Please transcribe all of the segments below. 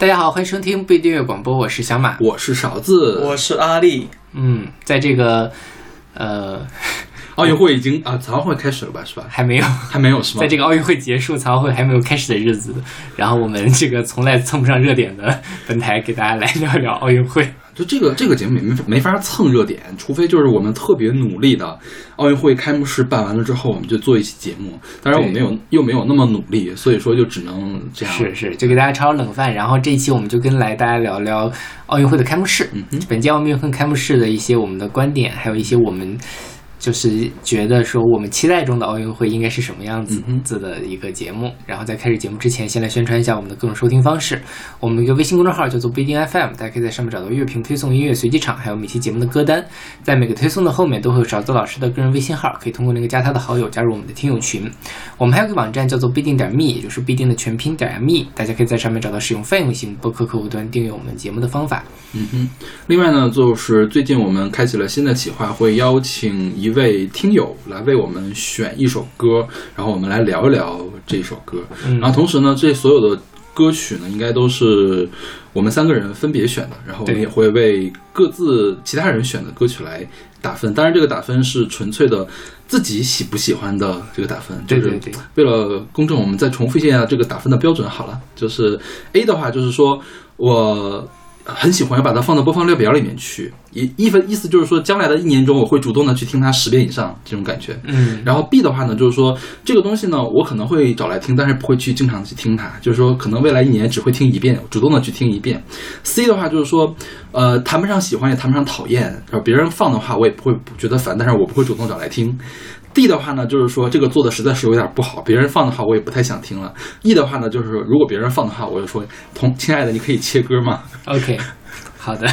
大家好，欢迎收听不订阅广播，我是小马，我是勺子，我是阿力。嗯，在这个呃 奥运会已经啊，残奥会开始了吧？是吧？还没有，还没有是吗？在这个奥运会结束、残奥会还没有开始的日子，然后我们这个从来蹭不上热点的本台给大家来聊聊奥运会。就这个这个节目也没没法蹭热点，除非就是我们特别努力的，奥运会开幕式办完了之后，我们就做一期节目。当然我没有又没有那么努力，所以说就只能这样。是是，就给大家炒炒冷饭。然后这一期我们就跟来大家聊聊奥运会的开幕式，嗯本届奥运会开幕式的一些我们的观点，还有一些我们。就是觉得说，我们期待中的奥运会应该是什么样子子的一个节目。然后在开始节目之前，先来宣传一下我们的各种收听方式。我们一个微信公众号叫做不一定 FM，大家可以在上面找到乐评推送、音乐随机场，还有每期节目的歌单。在每个推送的后面都会有勺子老师的个人微信号，可以通过那个加他的好友，加入我们的听友群。我们还有个网站叫做必定点 me，也就是必定的全拼点 me，大家可以在上面找到使用泛用型播客客户端订阅我们节目的方法。嗯哼。另外呢，就是最近我们开启了新的企划，会邀请一。一位听友来为我们选一首歌，然后我们来聊一聊这首歌。然后同时呢，这所有的歌曲呢，应该都是我们三个人分别选的。然后我们也会为各自其他人选的歌曲来打分。当然，这个打分是纯粹的自己喜不喜欢的这个打分。就是对。为了公正，我们再重复一下这个打分的标准。好了，就是 A 的话，就是说我。很喜欢，要把它放到播放列表里面去。一一分意思就是说，将来的一年中，我会主动的去听它十遍以上这种感觉。嗯。然后 B 的话呢，就是说这个东西呢，我可能会找来听，但是不会去经常去听它。就是说，可能未来一年只会听一遍，主动的去听一遍。C 的话就是说，呃，谈不上喜欢，也谈不上讨厌。然后别人放的话，我也不会觉得烦，但是我不会主动找来听。D 的话呢，就是说这个做的实在是有点不好，别人放的话我也不太想听了。E 的话呢，就是如果别人放的话，我就说同亲爱的，你可以切歌吗？OK。好的，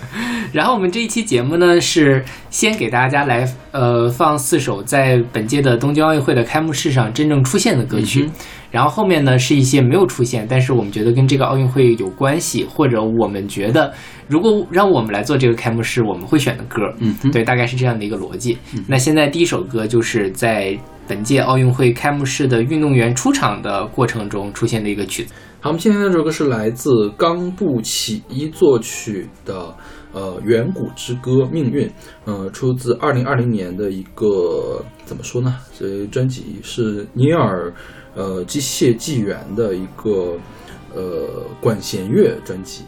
然后我们这一期节目呢，是先给大家来呃放四首在本届的东京奥运会的开幕式上真正出现的歌曲，然后后面呢是一些没有出现，但是我们觉得跟这个奥运会有关系，或者我们觉得如果让我们来做这个开幕式，我们会选的歌，嗯，对，大概是这样的一个逻辑。那现在第一首歌就是在本届奥运会开幕式的运动员出场的过程中出现的一个曲子。好，我们今天的这首歌是来自冈部启一作曲的，呃，《远古之歌：命运》，呃，出自二零二零年的一个怎么说呢？这专辑是尼尔，呃，机械纪元的一个，呃，管弦乐专辑。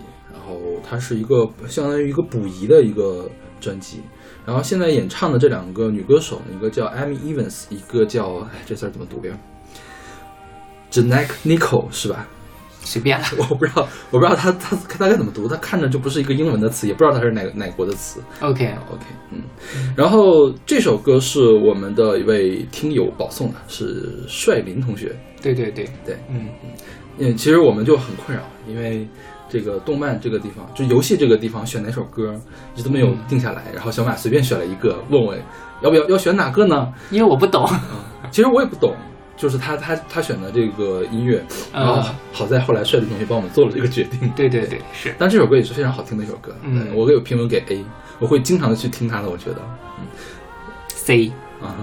它是一个相当于一个补遗的一个专辑。然后现在演唱的这两个女歌手，一个叫 Amy Evans，一个叫哎，这字怎么读呀 j a n e k Nicole 是吧？随便了，我不知道，我不知道他他大概怎么读，他看着就不是一个英文的词，也不知道他是哪哪国的词。OK OK，嗯，然后这首歌是我们的一位听友保送的，是帅林同学。对对对对，嗯嗯，嗯，其实我们就很困扰，因为这个动漫这个地方，就游戏这个地方选哪首歌一直都没有定下来，然后小马随便选了一个，问我要不要要选哪个呢？因为我不懂，其实我也不懂。就是他他他选的这个音乐，然后好在后来帅的同学帮我们做了这个决定。对对对，是。但这首歌也是非常好听的一首歌，嗯，我有评论给 A，我会经常的去听他的，我觉得。嗯，C，啊，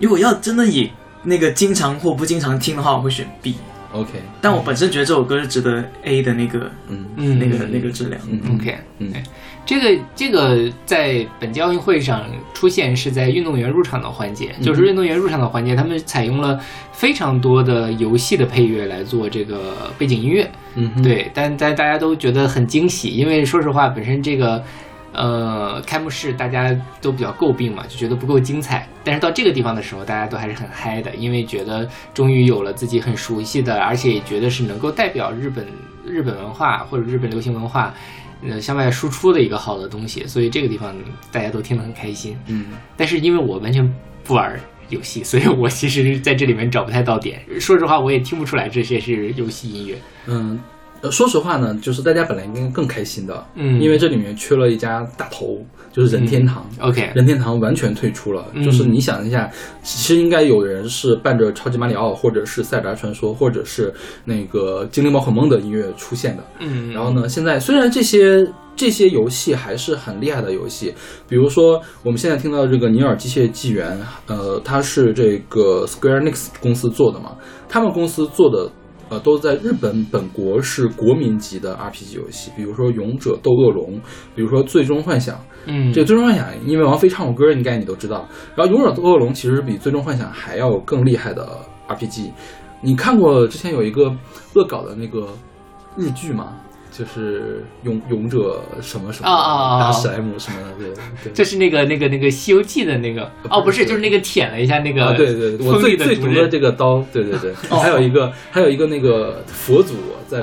如果要真的以那个经常或不经常听的话，我会选 B。OK，但我本身觉得这首歌是值得 A 的那个，嗯。嗯，那个那个质量。嗯 OK，嗯。这个这个在本届奥运会上出现是在运动员入场的环节，就是运动员入场的环节，他们采用了非常多的游戏的配乐来做这个背景音乐，嗯，对，但但大家都觉得很惊喜，因为说实话，本身这个呃开幕式大家都比较诟病嘛，就觉得不够精彩，但是到这个地方的时候，大家都还是很嗨的，因为觉得终于有了自己很熟悉的，而且也觉得是能够代表日本日本文化或者日本流行文化。呃，向外输出的一个好的东西，所以这个地方大家都听得很开心。嗯，但是因为我完全不玩游戏，所以我其实在这里面找不太到点。说实话，我也听不出来这些是游戏音乐。嗯。呃，说实话呢，就是大家本来应该更开心的，嗯，因为这里面缺了一家大头，就是任天堂。OK，任天堂完全退出了。就是你想一下，其实应该有人是伴着超级马里奥，或者是塞尔达传说，或者是那个精灵宝可梦的音乐出现的。嗯，然后呢，现在虽然这些这些游戏还是很厉害的游戏，比如说我们现在听到这个《尼尔：机械纪元》，呃，它是这个 Square Enix 公司做的嘛，他们公司做的。呃，都在日本本国是国民级的 RPG 游戏，比如说《勇者斗恶龙》，比如说《最终幻想》。嗯，这个《最终幻想》因为王菲唱过歌，应该你都知道。然后《勇者斗恶龙》其实比《最终幻想》还要更厉害的 RPG。你看过之前有一个恶搞的那个日剧吗？就是勇勇者什么什么啊啊啊打史莱姆什么的，对对。就是那个那个那个《西游记》的那个哦，不是，就是那个舔了一下那个啊，对对，对我锋最最毒的这个刀，对对对，哦。还有一个还有一个那个佛祖在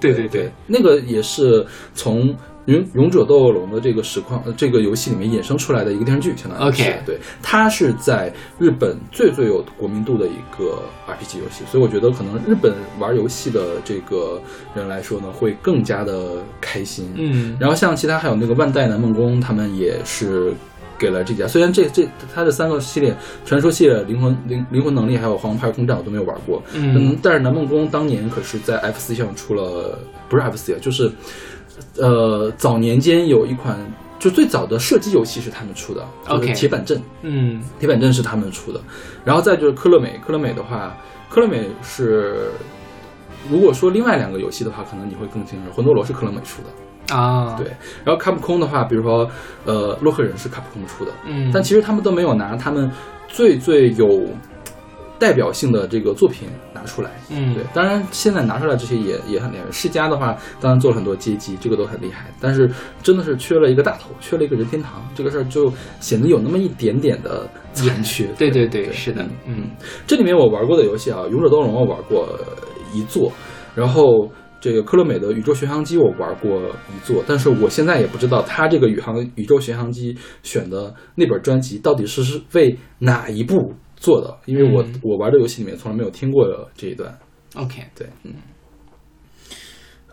对对对。那个也是从勇勇者斗恶龙的这个实况呃这个游戏里面衍生出来的一个电视剧，相当于是 OK 对，它是在日本最最有国民度的一个 RPG 游戏，所以我觉得可能日本玩游戏的这个人来说呢，会更加的开心，嗯。然后像其他还有那个万代南梦宫，他们也是给了这家。虽然这这它的三个系列，传说系列、灵魂灵灵魂能力还有黄牌空战我都没有玩过，嗯。但是南梦宫当年可是在 FC 上出了，不是 FC 啊，就是呃早年间有一款。就最早的射击游戏是他们出的，就是 OK 铁板阵。嗯。铁板阵是他们出的，然后再就是科乐美，科乐美的话，科乐美是，如果说另外两个游戏的话，可能你会更清楚，魂斗罗是科乐美出的，啊，对，然后卡普空的话，比如说呃洛克人是卡普空出的，嗯，但其实他们都没有拿他们最最有代表性的这个作品拿出来。嗯对，当然现在拿出来这些也也很厉害。世嘉的话，当然做了很多街机，这个都很厉害。但是真的是缺了一个大头，缺了一个任天堂，这个事儿就显得有那么一点点的残缺。对对对对，是的，嗯这里面我玩过的游戏啊，《勇者斗龙》我玩过一座，然后这个科乐美的宇宙巡航机我玩过一座，但是我现在也不知道他这个宇航宇宙巡航机选的那本专辑到底是是为哪一部做的，因为我、嗯。我玩的游戏里面从来没有听过这一段。，OK，对，嗯，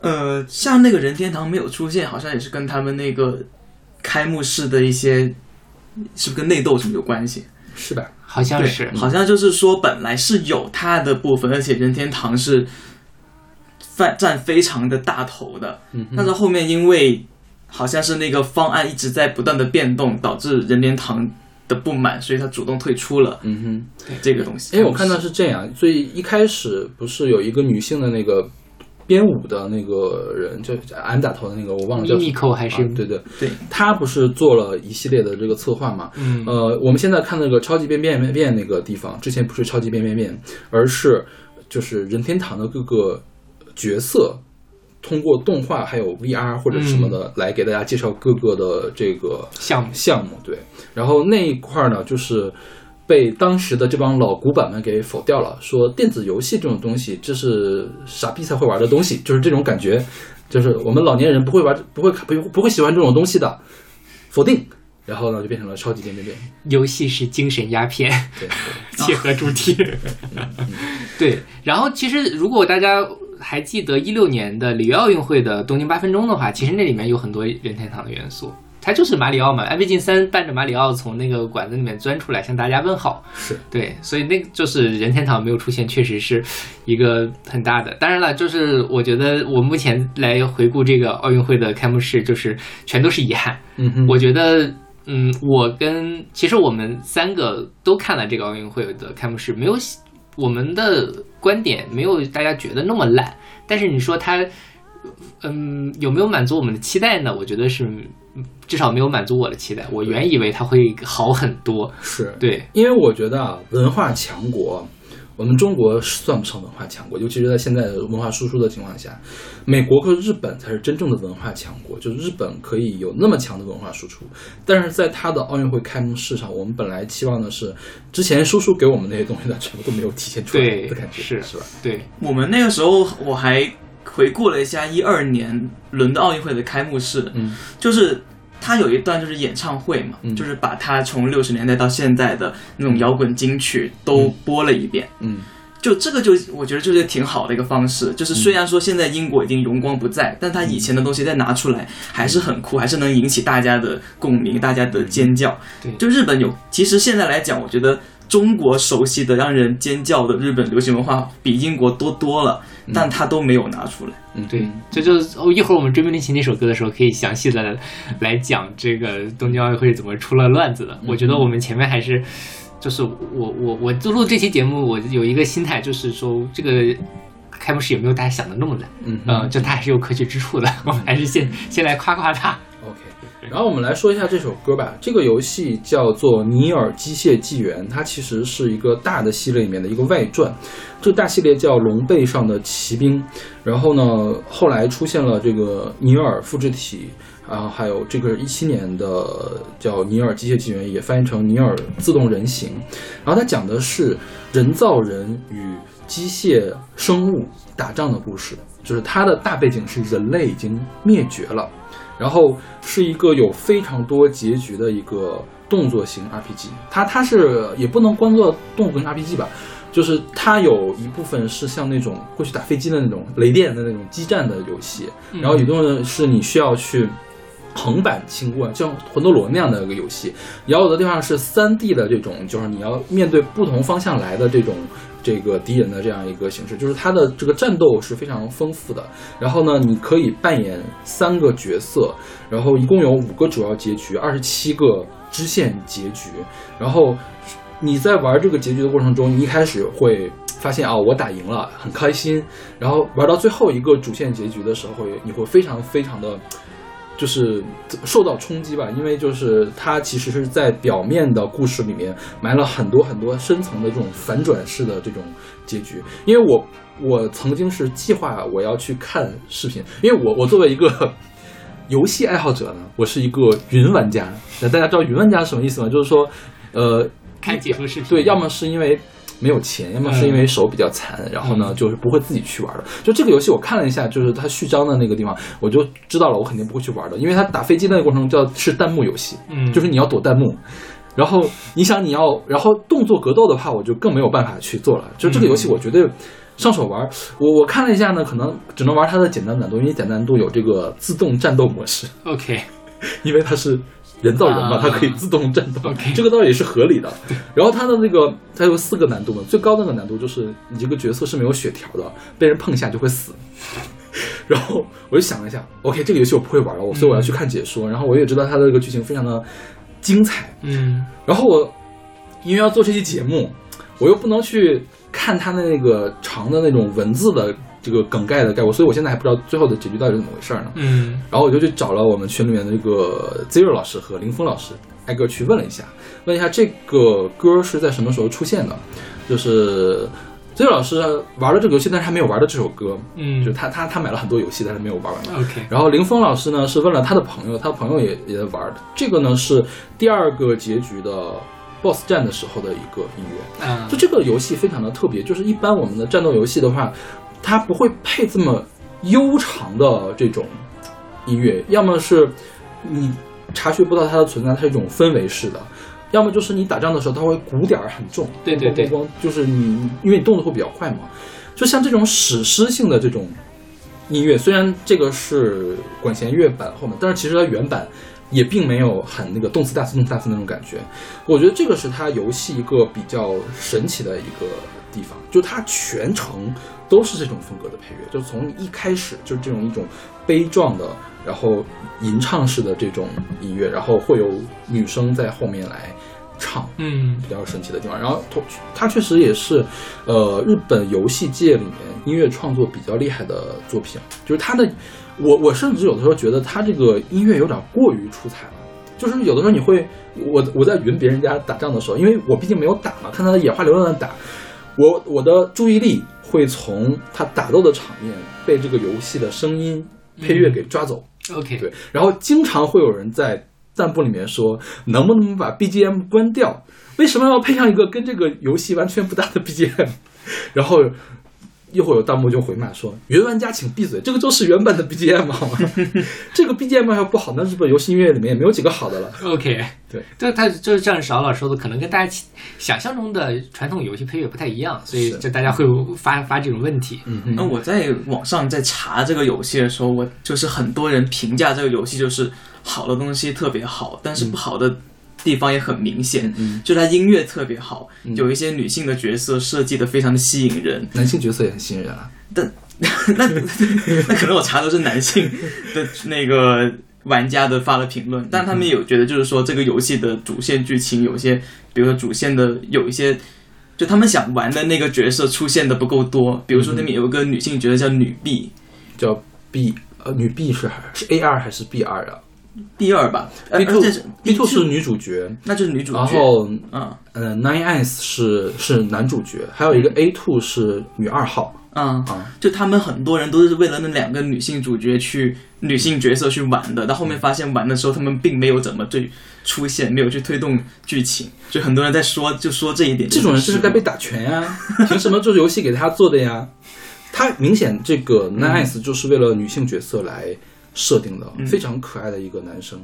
呃，像那个任天堂没有出现，好像也是跟他们那个开幕式的一些，是不是跟内斗什么有关系？是的？好像是，好像就是说本来是有它的部分，而且任天堂是占占非常的大头的，嗯但是后面因为好像是那个方案一直在不断的变动，导致任天堂的不满，所以他主动退出了嗯哼这个东西。哼，因为我看到是这样，所以一开始不是有一个女性的那个。编舞的那个人，就 M 打头的那个，我忘了叫什么还是啊对对，对，他不是做了一系列的这个策划嘛？嗯呃，我们现在看那个超级变变变变那个地方，之前不是超级变变变，而是就是任天堂的各个角色，通过动画还有 VR 或者什么的、来给大家介绍各个的这个项目，项目。对，然后那一块儿呢，就是被当时的这帮老古板们给否掉了，说电子游戏这种东西，这是傻逼才会玩的东西，就是这种感觉，就是我们老年人不会玩，不会不会不会喜欢这种东西的，否定。然后呢，就变成了超级变变变。游戏是精神鸦片，对，切 合主题。对，然后其实如果大家还记得一六年的里约奥运会的东京八分钟的话，其实那里面有很多任天堂的元素。它就是马里奥嘛，安倍晋三伴着马里奥从那个馆子里面钻出来，向大家问好。是对，所以那个就是任天堂没有出现，确实是一个很大的。当然了，就是我觉得我目前来回顾这个奥运会的开幕式，就是全都是遗憾。嗯哼，我觉得，嗯，我跟其实我们三个都看了这个奥运会的开幕式，没有我们的观点没有大家觉得那么烂，但是你说它，嗯，有没有满足我们的期待呢？我觉得是嗯至少没有满足我的期待。我原以为它会好很多，是。对，因为我觉得啊，文化强国，我们中国算不上文化强国，尤其是在现在的文化输出的情况下，美国和日本才是真正的文化强国，就是日本可以有那么强的文化输出，但是在它的奥运会开幕式上，我们本来期望的是之前叔叔给我们那些东西呢，全部都没有体现出来对的感觉，是是吧？对，我们那个时候我还回顾了一下一二年伦敦奥运会的开幕式，嗯，就是他有一段就是演唱会嘛，嗯。就是把他从六十年代到现在的那种摇滚金曲都播了一遍。嗯。就这个就我觉得就是挺好的一个方式，就是虽然说现在英国已经荣光不再，但他以前的东西再拿出来还是很酷，还是能引起大家的共鸣，大家的尖叫。对。就日本有，其实现在来讲，我觉得中国熟悉的让人尖叫的日本流行文化比英国多多了，但他都没有拿出来。嗯，对，这就是哦，一会儿我们追命令琴那首歌的时候，可以详细的来讲这个东京奥运会是怎么出了乱子的。我觉得我们前面还是，就是我我我就录这期节目，我有一个心态，就是说这个开幕式也没有大家想的那么烂，嗯嗯，就它还是有可取之处的。我们还是先先来夸夸它。然后我们来说一下这首歌吧。这个游戏叫做《尼尔：机械纪元》，它其实是一个大的系列里面的一个外传。这个大系列叫《龙背上的骑兵》，然后呢，后来出现了这个尼尔复制体，然后还有这个一七年的叫《尼尔：机械纪元》，也翻译成《尼尔自动人形》。然后它讲的是人造人与机械生物打仗的故事，就是它的大背景是人类已经灭绝了。然后是一个有非常多结局的一个动作型 RPG，它它是也不能光做动作型 RPG 吧，就是它有一部分是像那种过去打飞机的那种雷电的那种激战的游戏，然后有部分是你需要去横版清关，像魂斗罗那样的一个游戏，然后有的地方是三 D 的这种，就是你要面对不同方向来的这种。这个敌人的这样一个形式，就是它的这个战斗是非常丰富的。然后呢，你可以扮演三个角色，然后一共有五个主要结局，二十七个支线结局。然后你在玩这个结局的过程中，你一开始会发现啊，我打赢了，很开心。然后玩到最后一个主线结局的时候，你会非常非常的。就是受到冲击吧，因为就是它其实是在表面的故事里面埋了很多很多深层的这种反转式的这种结局。因为我我曾经是计划我要去看视频，因为我我作为一个 游戏爱好者呢，我是一个云玩家。那大家知道云玩家是什么意思吗？就是说，呃，看解说视频，对，要么是因为。没有钱，要么是因为手比较残，然后呢，就是不会自己去玩的。就这个游戏，我看了一下，就是它序章的那个地方，我就知道了，我肯定不会去玩的，因为它打飞机那个过程中叫是弹幕游戏，嗯，就是你要躲弹幕，然后你想你要，然后动作格斗的话，我就更没有办法去做了。就这个游戏，我绝对上手玩。我我看了一下呢，可能只能玩它的简单难度，因为简单难度有这个自动战斗模式。OK，因为它是。人造人嘛，啊它可以自动战斗 这个倒也是合理的。然后它的那个，它有四个难度嘛，最高的那个难度就是你这个角色是没有血条的，被人碰一下就会死。然后我就想了一下，OK，这个游戏我不会玩了，我所以我要去看解说。然后我也知道它的这个剧情非常的精彩。嗯然后我因为要做这期节目，我又不能去看它的那个长的那种文字的这个梗概的概括，所以我现在还不知道最后的结局到底是怎么回事呢。嗯然后我就去找了我们群里面的这个 Zero 老师和林峰老师，挨个去问了一下，问一下这个歌是在什么时候出现的。就是 Zero 老师玩了这个游戏，但是还没有玩到这首歌，嗯就他他他买了很多游戏，但是没有玩完。，OK，然后林峰老师呢是问了他的朋友，他的朋友也也在玩的。这个呢是第二个结局的 BOSS 战的时候的一个音乐。啊就这个游戏非常的特别，就是一般我们的战斗游戏的话，它不会配这么悠长的这种音乐，要么是你察觉不到它的存在，它是一种氛围式的。要么就是你打仗的时候，它会鼓点儿很重，对对对咣咣咣就是你因为你动作会比较快嘛，就像这种史诗性的这种音乐，虽然这个是管弦乐版后面，但是其实它原版也并没有很那个动次大次动次大次那种感觉。我觉得这个是它游戏一个比较神奇的一个地方，就它全程都是这种风格的配乐，就从一开始就是这种一种悲壮的，然后吟唱式的这种音乐，然后会有女生在后面来唱，嗯比较神奇的地方。然后同它确实也是，呃，日本游戏界里面音乐创作比较厉害的作品，就是它的，我我甚至有的时候觉得它这个音乐有点过于出彩了。就是有的时候你会，我我在云别人家打仗的时候，因为我毕竟没有打嘛，看他的眼花缭乱的打，我我的注意力会从他打斗的场面被这个游戏的声音配乐给抓走。，OK，对，然后经常会有人在弹幕里面说，能不能把 BGM 关掉？为什么要配上一个跟这个游戏完全不搭的 BGM？然后又会有弹幕就回骂说，原玩家请闭嘴，这个就是原本的 BGM 好吗？这个 BGM 要不好，那日本游戏音乐里面也没有几个好的了。OK，对，这他就是像邵老师说的，可能跟大家想象中的传统游戏配乐不太一样，所以是就大家会发发这种问题。嗯那我在网上在查这个游戏的时候，我就是很多人评价这个游戏就是好的东西特别好，但是不好的地方也很明显。嗯就它音乐特别好，嗯有一些女性的角色设计的非常的吸引人。男性角色也很吸引人啊。但 那那可能我查的都是男性 的那个玩家的发了评论，但他们有觉得就是说这个游戏的主线剧情有些，比如说主线的有一些。就他们想玩的那个角色出现的不够多。比如说那边有一个女性角色叫女 B，叫 B，呃，女 B 是还是 A 二还是 B 二啊 B 二吧？B 呃 two 这是 B two 是女主角，那就是女主角。然后嗯呃 Nine Eyes 是是男主角，还有一个 A two 是女二号嗯，啊。就他们很多人都是为了那两个女性主角去女性角色去玩的，到后面发现玩的时候他们并没有怎么对出现，没有去推动剧情，就很多人在说就说这一点。这种人就是该被打拳呀！凭什么做游戏给他做的呀？他明显这个 Nine Eyes 就是为了女性角色来设定的，非常可爱的一个男生。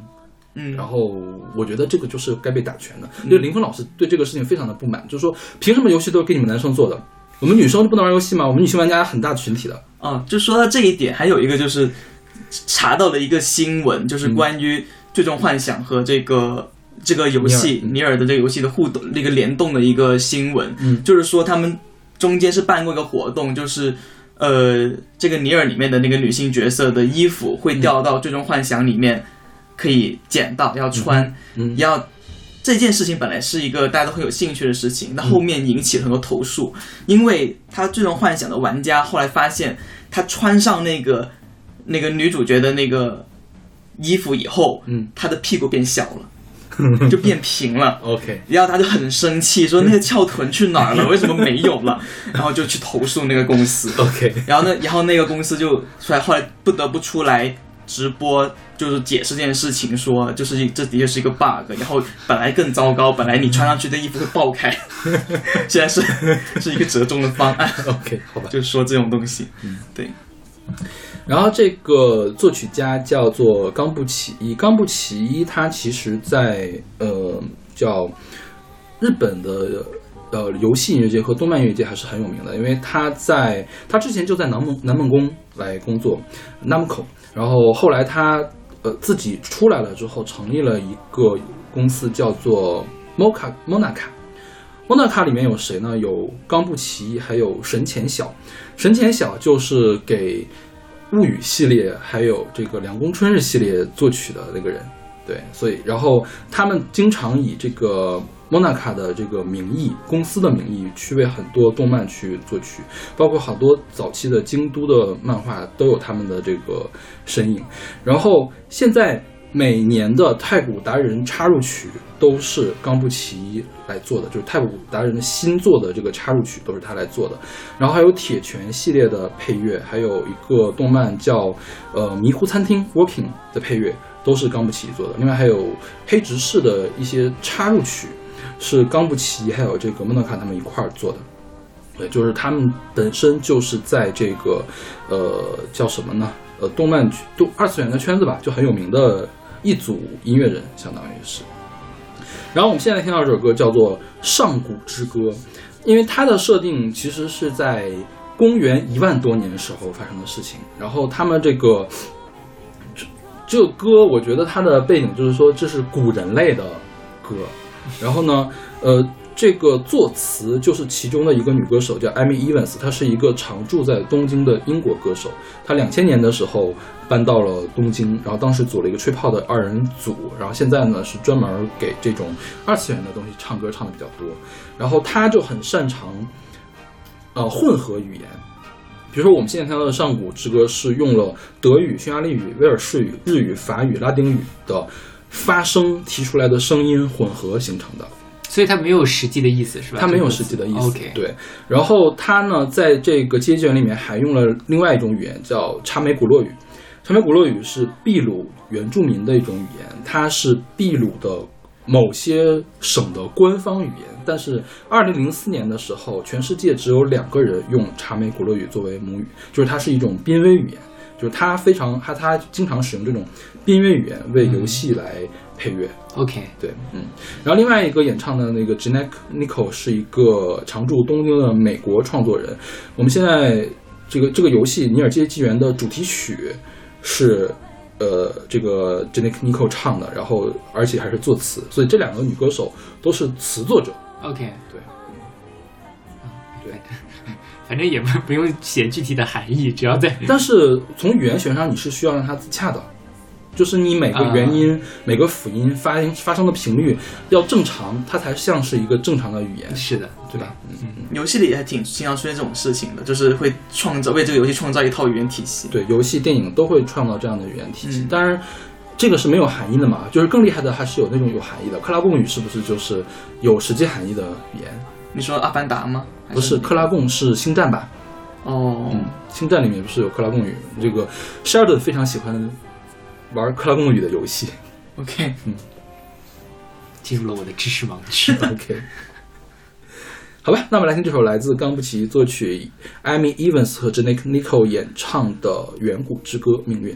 嗯，然后我觉得这个就是该被打拳的。因为林峰老师对这个事情非常的不满，就是说凭什么游戏都是给你们男生做的，我们女生就不能玩游戏吗？我们女性玩家很大群体的。啊，就说到这一点，还有一个就是查到了一个新闻，就是关于《最终幻想》和这个这个游戏尼尼尔的这个游戏的互动、那个联动的一个新闻。嗯就是说他们中间是办过一个活动，就是呃，这个尼尔里面的那个女性角色的衣服会掉到《最终幻想》里面，可以捡到要穿，嗯要。这件事情本来是一个大家都很有兴趣的事情，那后面引起了很多投诉，因为他最终幻想的玩家后来发现，他穿上那个那个女主角的那个衣服以后，嗯，他的屁股变小了，就变平了。OK，然后他就很生气，说那个翘臀去哪儿了？为什么没有了？然后就去投诉那个公司。OK，然后呢，然后那个公司就出来，后来不得不出来直播，就是解释这件事情，说就是这的确是一个 bug。然后本来更糟糕，本来你穿上去的衣服会爆开，现在是是一个折中的方案，OK，好吧。就是说这种东西，对，然后这个作曲家叫做冈部启一，冈部启一他其实在呃叫日本的呃游戏音乐界和动漫音乐界还是很有名的，因为他在他之前就在南梦南梦宫来工作，Namco，然后后来他呃自己出来了之后，成立了一个公司叫做 Moka Monaca。莫纳卡里面有谁呢？有冈部奇一，还有神前小。神前小就是给物语系列还有这个凉宫春日系列作曲的那个人，对，所以然后他们经常以这个莫纳卡的这个名义、公司的名义去为很多动漫去作曲，包括好多早期的京都的漫画都有他们的这个身影。然后现在每年的太古达人插入曲都是冈部奇来做的，就是太古达人的新作的这个插入曲都是他来做的。然后还有铁拳系列的配乐，还有一个动漫叫呃迷糊餐厅 Working 的配乐都是冈部奇做的。另外还有黑执事的一些插入曲是冈部奇还有这个莫诺卡他们一块儿做的。对，就是他们本身就是在这个呃叫什么呢？呃，动漫动二次元的圈子吧，就很有名的一组音乐人，相当于是。然后我们现在听到这首歌叫做《上古之歌》，因为它的设定其实是在公元一万多年时候发生的事情。然后他们这个这这歌，我觉得它的背景就是说这是古人类的歌。然后呢，呃，这个作词就是其中的一个女歌手叫 Amy Evans，她是一个常住在东京的英国歌手。她两千年的时候搬到了东京，然后当时组了一个吹泡的二人组，然后现在呢是专门给这种二次元的东西唱歌唱的比较多。然后她就很擅长呃混合语言。比如说，我们现在听到的《上古之歌》是用了德语、匈牙利语、威尔士语、日语、法语、拉丁语的发声提出来的声音混合形成的。所以它没有实际的意思，是吧？它没有实际的意思。OK，对。然后它呢，在这个阶级卷里面还用了另外一种语言，叫查梅古洛语。查梅古洛语是秘鲁原住民的一种语言，它是秘鲁的某些省的官方语言。但是，二零零四年的时候，全世界只有两个人用查梅古洛语作为母语，就是它是一种濒危语言，就是它非常它它经常使用这种濒危语言为游戏来配乐。OK，对，嗯，然后另外一个演唱的那个 Janek Nico 是一个常驻东京的美国创作人。我们现在这个这个游戏《尼尔街纪元》的主题曲是呃这个 Janek Nico 唱的，然后而且还是作词，所以这两个女歌手都是词作者。OK，对，对。反正也不不用写具体的含义，只要在但是从语言学上，你是需要让它自洽的，就是你每个元音、每个辅音发音发生的频率要正常，它才像是一个正常的语言。是的，对吧？嗯嗯，游戏里还挺经常出现这种事情的，就是会创造为这个游戏创造一套语言体系。对，游戏、电影都会创造这样的语言体系。嗯当然，这个是没有含义的嘛，就是更厉害的还是有那种有含义的。克拉贡语是不是就是有实际含义的语言？你说《阿凡达》吗？还不是，克拉贡是星战吧。哦，嗯，星战里面不是有克拉贡语？这个 Sheldon 非常喜欢玩克拉贡语的游戏。OK，嗯进入了我的知识盲区。OK，好吧，那我们来听这首来自冈布奇作曲、Amy Evans 和 j a n e k Nico 演唱的《远古之歌：命运》。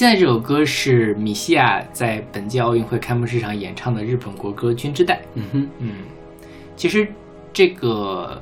现在这首歌是米西亚在本届奥运会开幕式上演唱的日本国歌《君之代》。嗯哼，嗯，其实这个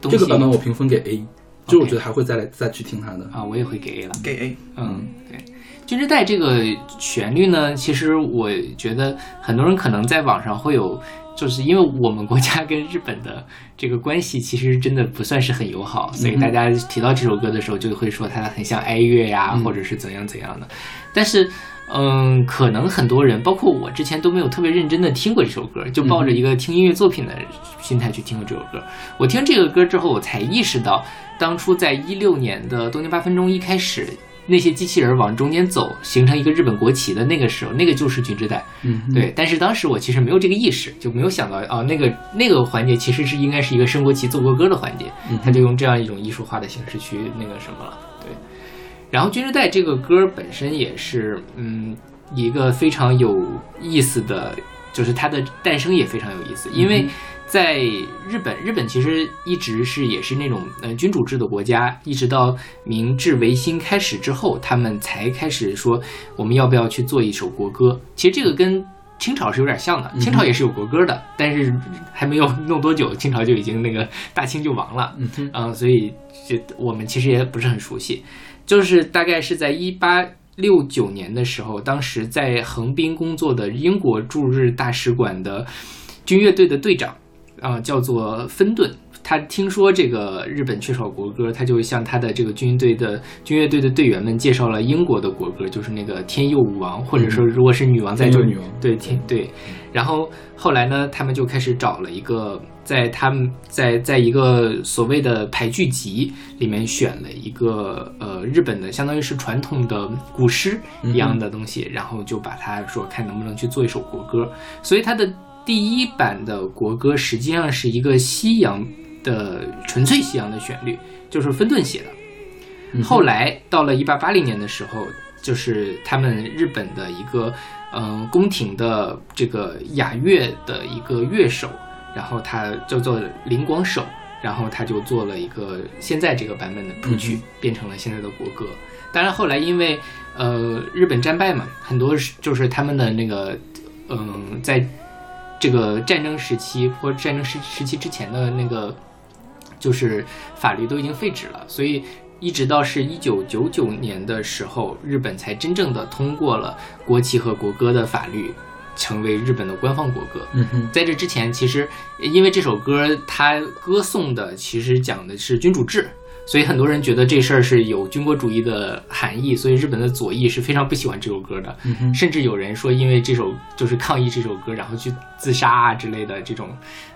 东西这个版本我评分给 A，就我觉得还会再来再去听它的。啊，我也会给 A 了。给 A，嗯，对，《君之代》这个旋律呢，其实我觉得很多人可能在网上会有，就是因为我们国家跟日本的这个关系其实真的不算是很友好，所以大家提到这首歌的时候就会说它很像哀乐呀，或者是怎样怎样的。但是，嗯，可能很多人，包括我之前都没有特别认真的听过这首歌，就抱着一个听音乐作品的心态去听过这首歌。我听这个歌之后，我才意识到，当初在一六年的东京八分钟一开始，那些机器人往中间走，形成一个日本国旗的那个时候，那个就是军之代。嗯，对，但是当时我其实没有这个意识，就没有想到啊，那个那个环节其实是应该是一个升国旗、奏国歌的环节，他就用这样一种艺术化的形式去那个什么了。对，然后《军之代》这个歌本身也是，嗯，一个非常有意思的，就是它的诞生也非常有意思，因为在日本，日本其实一直是也是那种呃君主制的国家，一直到明治维新开始之后，他们才开始说我们要不要去做一首国歌。其实这个跟清朝是有点像的，清朝也是有国歌的，但是还没有弄多久，清朝就已经那个大清就亡了。嗯所以这我们其实也不是很熟悉，就是大概是在一八六九年的时候，当时在横滨工作的英国驻日大使馆的军乐队的队长，啊、叫做芬顿。他听说这个日本缺少国歌，他就向他的这个军队的军乐队的队员们介绍了英国的国歌，就是那个天佑舞王，或者说如果是女王在就女王对天对。然后后来呢，他们就开始找了一个，在他们在在一个所谓的排剧集里面选了一个呃日本的相当于是传统的古诗一样的东西，然后就把它说看能不能去做一首国歌。所以他的第一版的国歌实际上是一个西洋的纯粹西洋的旋律，就是芬顿写的。后来到了一八八零年的时候，就是他们日本的一个嗯、呃宫廷的这个雅乐的一个乐手，然后他叫做林广守，然后他就做了一个现在这个版本的谱曲，变成了现在的国歌。当然后来因为呃日本战败嘛，很多是就是他们的那个嗯、在这个战争时期或战争时时期之前的那个就是法律都已经废止了，所以一直到是一九九九年的时候，日本才真正的通过了国旗和国歌的法律，成为日本的官方国歌。嗯哼，在这之前，其实因为这首歌它歌颂的其实讲的是君主制，所以很多人觉得这事儿是有军国主义的含义，所以日本的左翼是非常不喜欢这首歌的，甚至有人说因为这首就是抗议这首歌，然后去自杀啊之类的这种。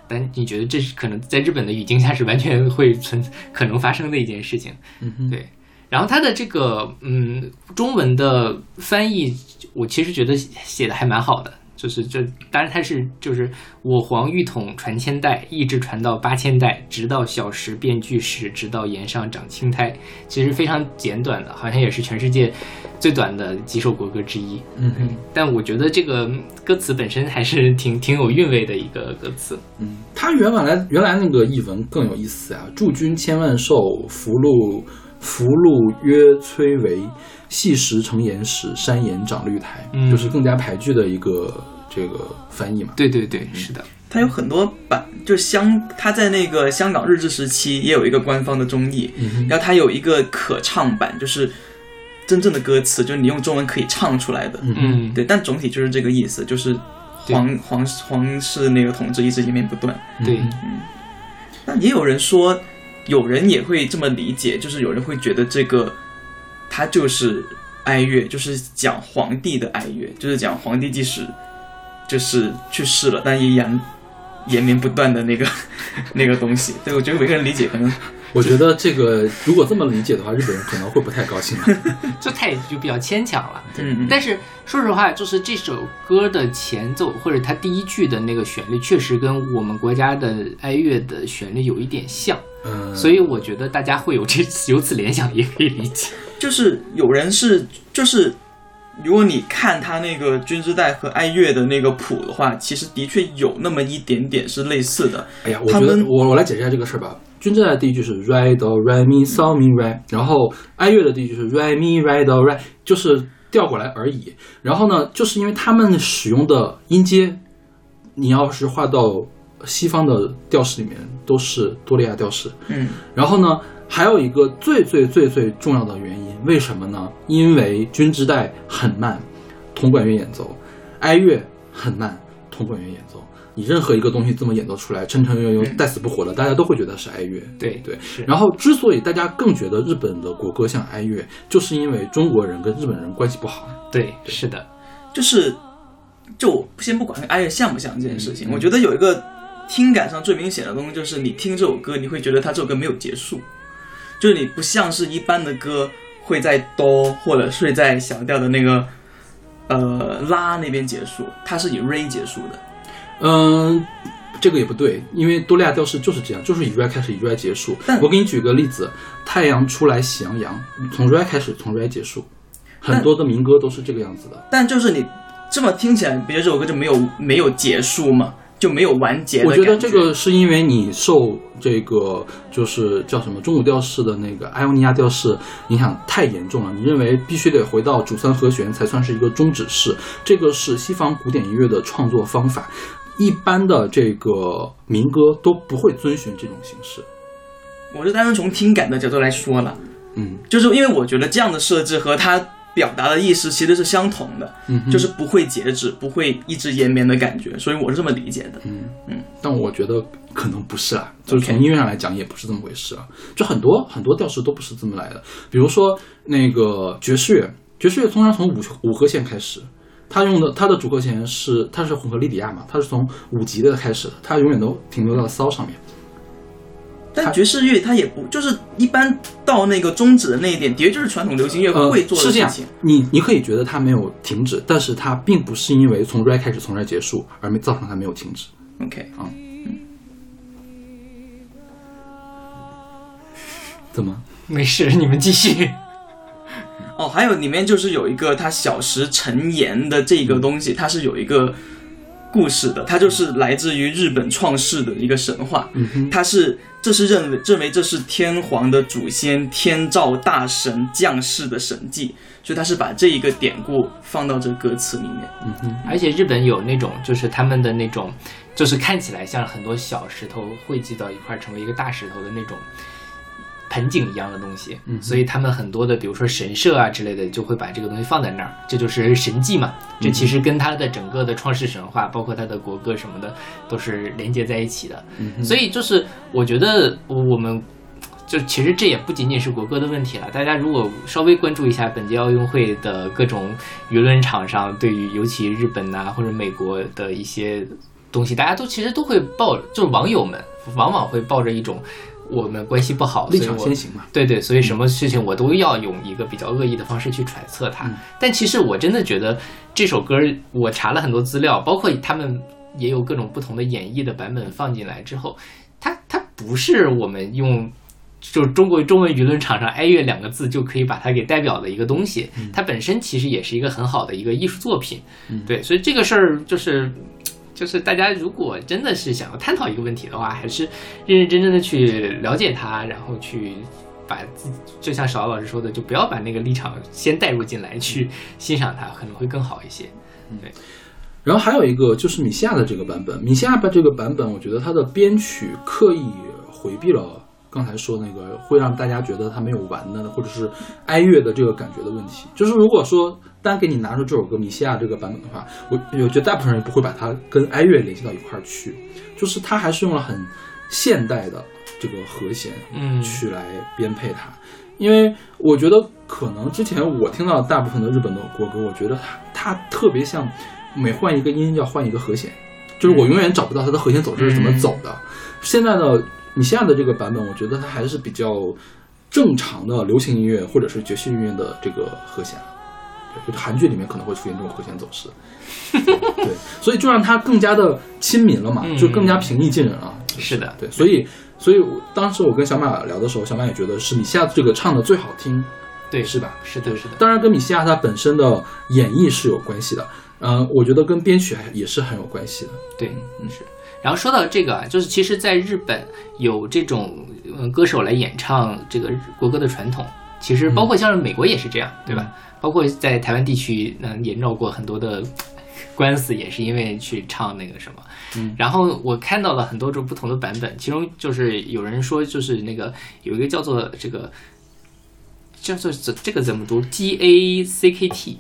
但你觉得这是可能在日本的语境下是完全会存可能发生的一件事情？嗯哼，对，然后它的这个嗯中文的翻译，我其实觉得写的还蛮好的，就是这当然它是就是我皇玉统传千代，一直传到八千代，直到小时变巨石，直到岩上长青苔，其实非常简短的，好像也是全世界最短的几首国歌之一。嗯哼，但我觉得这个歌词本身还是挺挺有韵味的一个歌词。嗯，它原本来原来那个译文更有意思啊！驻军千万寿，福禄福禄曰崔嵬，细石成岩石，山岩长绿苔，嗯就是更加排剧的一个这个翻译嘛。对对对，是的，它有很多版，就香，它在那个香港日治时期也有一个官方的中译，嗯然后它有一个可唱版，就是真正的歌词，就是你用中文可以唱出来的。嗯，对，但总体就是这个意思，就是对皇皇皇室那个统治一直延绵不断。对，嗯。那也有人说，有人也会这么理解，就是有人会觉得这个它就是哀乐，就是讲皇帝的哀乐，就是讲皇帝即使就是去世了，但依然延绵不断的那个 那个东西。对，我觉得每个人理解可能我觉得这个如果这么理解的话，日本人可能会不太高兴。这太就比较牵强了。嗯嗯但是说实话，就是这首歌的前奏或者它第一句的那个旋律，确实跟我们国家的哀乐的旋律有一点像，嗯，所以我觉得大家会有这 由此联想，也可以理解。就是有人是就是。如果你看他那个君之代和哀乐的那个谱的话，其实的确有那么一点点是类似的。哎呀，我觉得我我来解释一下这个事儿吧。军之代的第一句是 re do re mi so mi re，然后哀乐的第一句是 re mi re do re，就是调过来而已。然后呢，就是因为他们使用的音阶，你要是画到西方的调式里面，都是多利亚调式。嗯然后呢，还有一个最最最最重要的原因，为什么呢？因为军之代很慢，铜管乐演奏；哀乐很慢，铜管乐演奏。你任何一个东西这么演奏出来，沉沉悠悠、带死不活的，大家都会觉得是哀乐。对对。然后，之所以大家更觉得日本的国歌像哀乐，就是因为中国人跟日本人关系不好。对，是的，就是，就我先不管哀乐像不像这件事情，嗯我觉得有一个听感上最明显的东西，就是你听这首歌，你会觉得它这首歌没有结束，就是你不像是一般的歌会在哆或者是在小调的那个呃拉那边结束，它是以 re 结束的。嗯，这个也不对，因为多利亚调式就是这样，就是以 re 开始，以 re 结束但。我给你举个例子，太阳出来喜洋洋，从 re 开始，从 re 结束，很多的民歌都是这个样子的。但就是你这么听起来，别这首歌就没有没有结束嘛，就没有完结的我觉得这个是因为你受这个就是叫什么中古调式的那个艾欧尼亚调式影响太严重了，你认为必须得回到主三和弦才算是一个终止式，这个是西方古典音乐的创作方法，一般的这个民歌都不会遵循这种形式。我是单纯从听感的角度来说了，嗯就是因为我觉得这样的设置和它表达的意思其实是相同的，嗯，就是不会截止，不会一直延绵的感觉，所以我是这么理解的。嗯嗯但我觉得可能不是啊，就是从音乐上来讲也不是这么回事啊。就很多很多调式都不是这么来的，比如说那个爵士乐，爵士乐通常从五五和弦开始，它用的它的主和弦是它是混合利底亚嘛，它是从五级的开始的，它永远都停留到骚上面。但爵士乐它也不就是一般到那个终止的那一点，的确就是传统流行乐呃会，做的是这样事情。，你你可以觉得它没有停止，但是它并不是因为从 re 开始，从 re 结束而没造成它没有停止。OK，啊怎么？没事，你们继续。哦，还有里面就是有一个他小时陈言的这个东西，它是有一个故事的，它就是来自于日本创世的一个神话。嗯，它是这是认为认为这是天皇的祖先天照大神降世的神迹，所以他是把这一个典故放到这歌词里面。嗯哼，而且日本有那种，就是他们的那种，就是看起来像很多小石头汇集到一块成为一个大石头的那种盆景一样的东西。嗯所以他们很多的，比如说神社啊之类的，就会把这个东西放在那儿，这就是神迹嘛。这其实跟它的整个的创世神话，包括它的国歌什么的，都是连接在一起的。嗯所以就是我觉得我们。就其实这也不仅仅是国歌的问题了，大家如果稍微关注一下本届奥运会的各种舆论场上对于尤其日本呐、或者美国的一些东西，大家都其实都会抱，就是网友们往往会抱着一种我们关系不好，立场所以我先行嘛。对对，所以什么事情我都要用一个比较恶意的方式去揣测它。嗯但其实我真的觉得这首歌，我查了很多资料，包括他们也有各种不同的演绎的版本放进来之后，它它不是我们用。就中国中文舆论场上“哀乐”两个字就可以把它给代表的一个东西，它本身其实也是一个很好的一个艺术作品，嗯对，所以这个事儿就是，就是大家如果真的是想要探讨一个问题的话，还是认认真真的去了解它，然后去把自己，就像邵老师说的，就不要把那个立场先带入进来去欣赏它，可能会更好一些。对然后还有一个就是米西亚的这个版本，米西亚的这个版本，我觉得它的编曲刻意回避了刚才说那个会让大家觉得他没有完的，或者是哀乐的这个感觉的问题。就是如果说单给你拿出这首歌米西亚这个版本的话，我我觉得大部分人不会把它跟哀乐联系到一块儿去，就是它还是用了很现代的这个和弦，嗯去来编配它。因为我觉得可能之前我听到大部分的日本的国歌，我觉得它它特别像每换一个音要换一个和弦，就是我永远找不到它的和弦走势是怎么走的。现在的你现在的这个版本，我觉得它还是比较正常的流行音乐或者是爵士音乐的这个和弦。就是韩剧里面可能会出现这种和弦走势，对，所以就让它更加的亲民了嘛，嗯就更加平易近人了。是的，对，所以所以当时我跟小马聊的时候，小马也觉得是米西亚这个唱的最好听，对，是吧？是的，是的。当然跟米西亚他本身的演绎是有关系的，嗯、我觉得跟编曲还也是很有关系的。对，嗯是。然后说到这个啊，就是其实，在日本有这种嗯歌手来演唱这个国歌的传统，其实包括像是美国也是这样，对吧？包括在台湾地区，嗯、也闹过很多的官司，也是因为去唱那个什么。嗯然后我看到了很多种不同的版本，其中就是有人说，就是那个有一个叫做这个叫做这这个怎么读？G A C K T，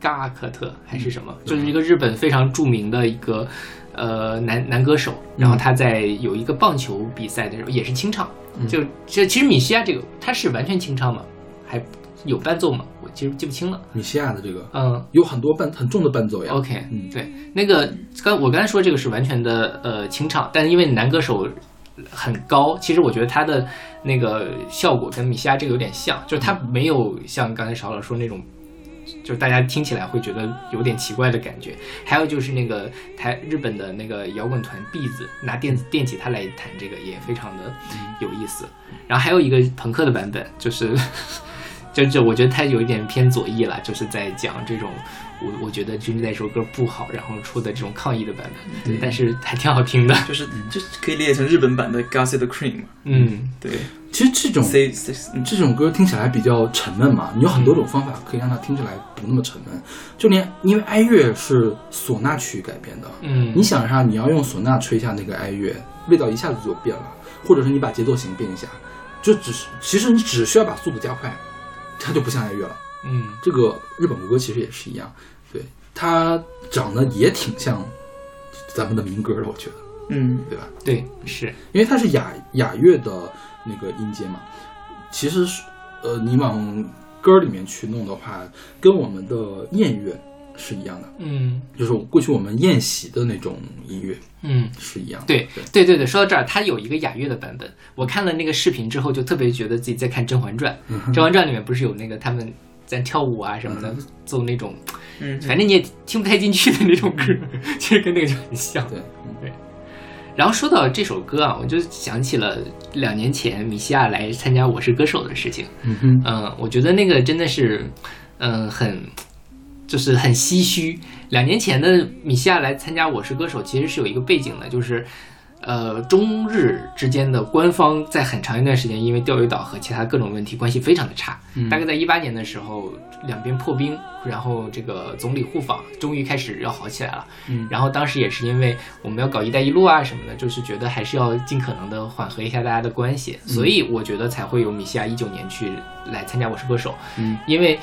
嘎克特还是什么？就是一个日本非常著名的一个呃男男歌手，然后他在有一个棒球比赛的时候也是清唱，就这其实米西亚这个他是完全清唱吗？还有伴奏吗？我其实记不清了。米西亚的这个嗯，有很多伴很重的伴奏呀。OK，嗯对，那个刚我刚才说这个是完全的呃清唱，但是因为男歌手很高，其实我觉得他的那个效果跟米西亚这个有点像，就是他没有像刚才邵老师说那种。就是大家听起来会觉得有点奇怪的感觉，还有就是那个台日本的那个摇滚团 B 子拿电子电吉他来弹这个也非常的有意思，然后还有一个朋克的版本，就是 就就我觉得它有一点偏左翼了，就是在讲这种我我觉得军在这首歌不好，然后出的这种抗议的版本，对，但是还挺好听的，就是就是可以理解成日本版的《Gossip 嘛。嗯，对其实这种，C C 嗯这种歌听起来比较沉闷嘛，你有很多种方法可以让它听起来不那么沉闷。就连因为哀乐是唢呐曲改编的，嗯，你想一下，你要用唢呐吹一下那个哀乐，味道一下子就变了，或者是你把节奏型变一下，就只是其实你只需要把速度加快，它就不像哀乐了。嗯这个日本国歌其实也是一样，对它长得也挺像咱们的民歌的，我觉得，嗯对吧？对是，因为它是雅雅乐的那个音阶嘛。其实是，呃，你往歌里面去弄的话，跟我们的宴乐是一样的，嗯就是过去我们宴席的那种音乐嗯。是一样的。对对对对，说到这儿，它有一个雅乐的版本。我看了那个视频之后，就特别觉得自己在看《甄嬛传》。甄嬛传》里面不是有那个他们在跳舞啊什么的，奏那种，嗯，反正你也听不太进去的那种歌，其实跟那个就很像。对，对然后说到这首歌啊，我就想起了两年前米西亚来参加《我是歌手》的事情。嗯哼，嗯，我觉得那个真的是，嗯，很，就是很唏嘘。两年前的米西亚来参加《我是歌手》，其实是有一个背景的，就是，呃，中日之间的官方在很长一段时间因为钓鱼岛和其他各种问题关系非常的差。大概在一八年的时候，两边破冰，然后这个总理互访，终于开始要好起来了。嗯然后当时也是因为我们要搞“一带一路”啊什么的，就是觉得还是要尽可能的缓和一下大家的关系，所以我觉得才会有米西亚一九年去来参加《我是歌手》。嗯，因为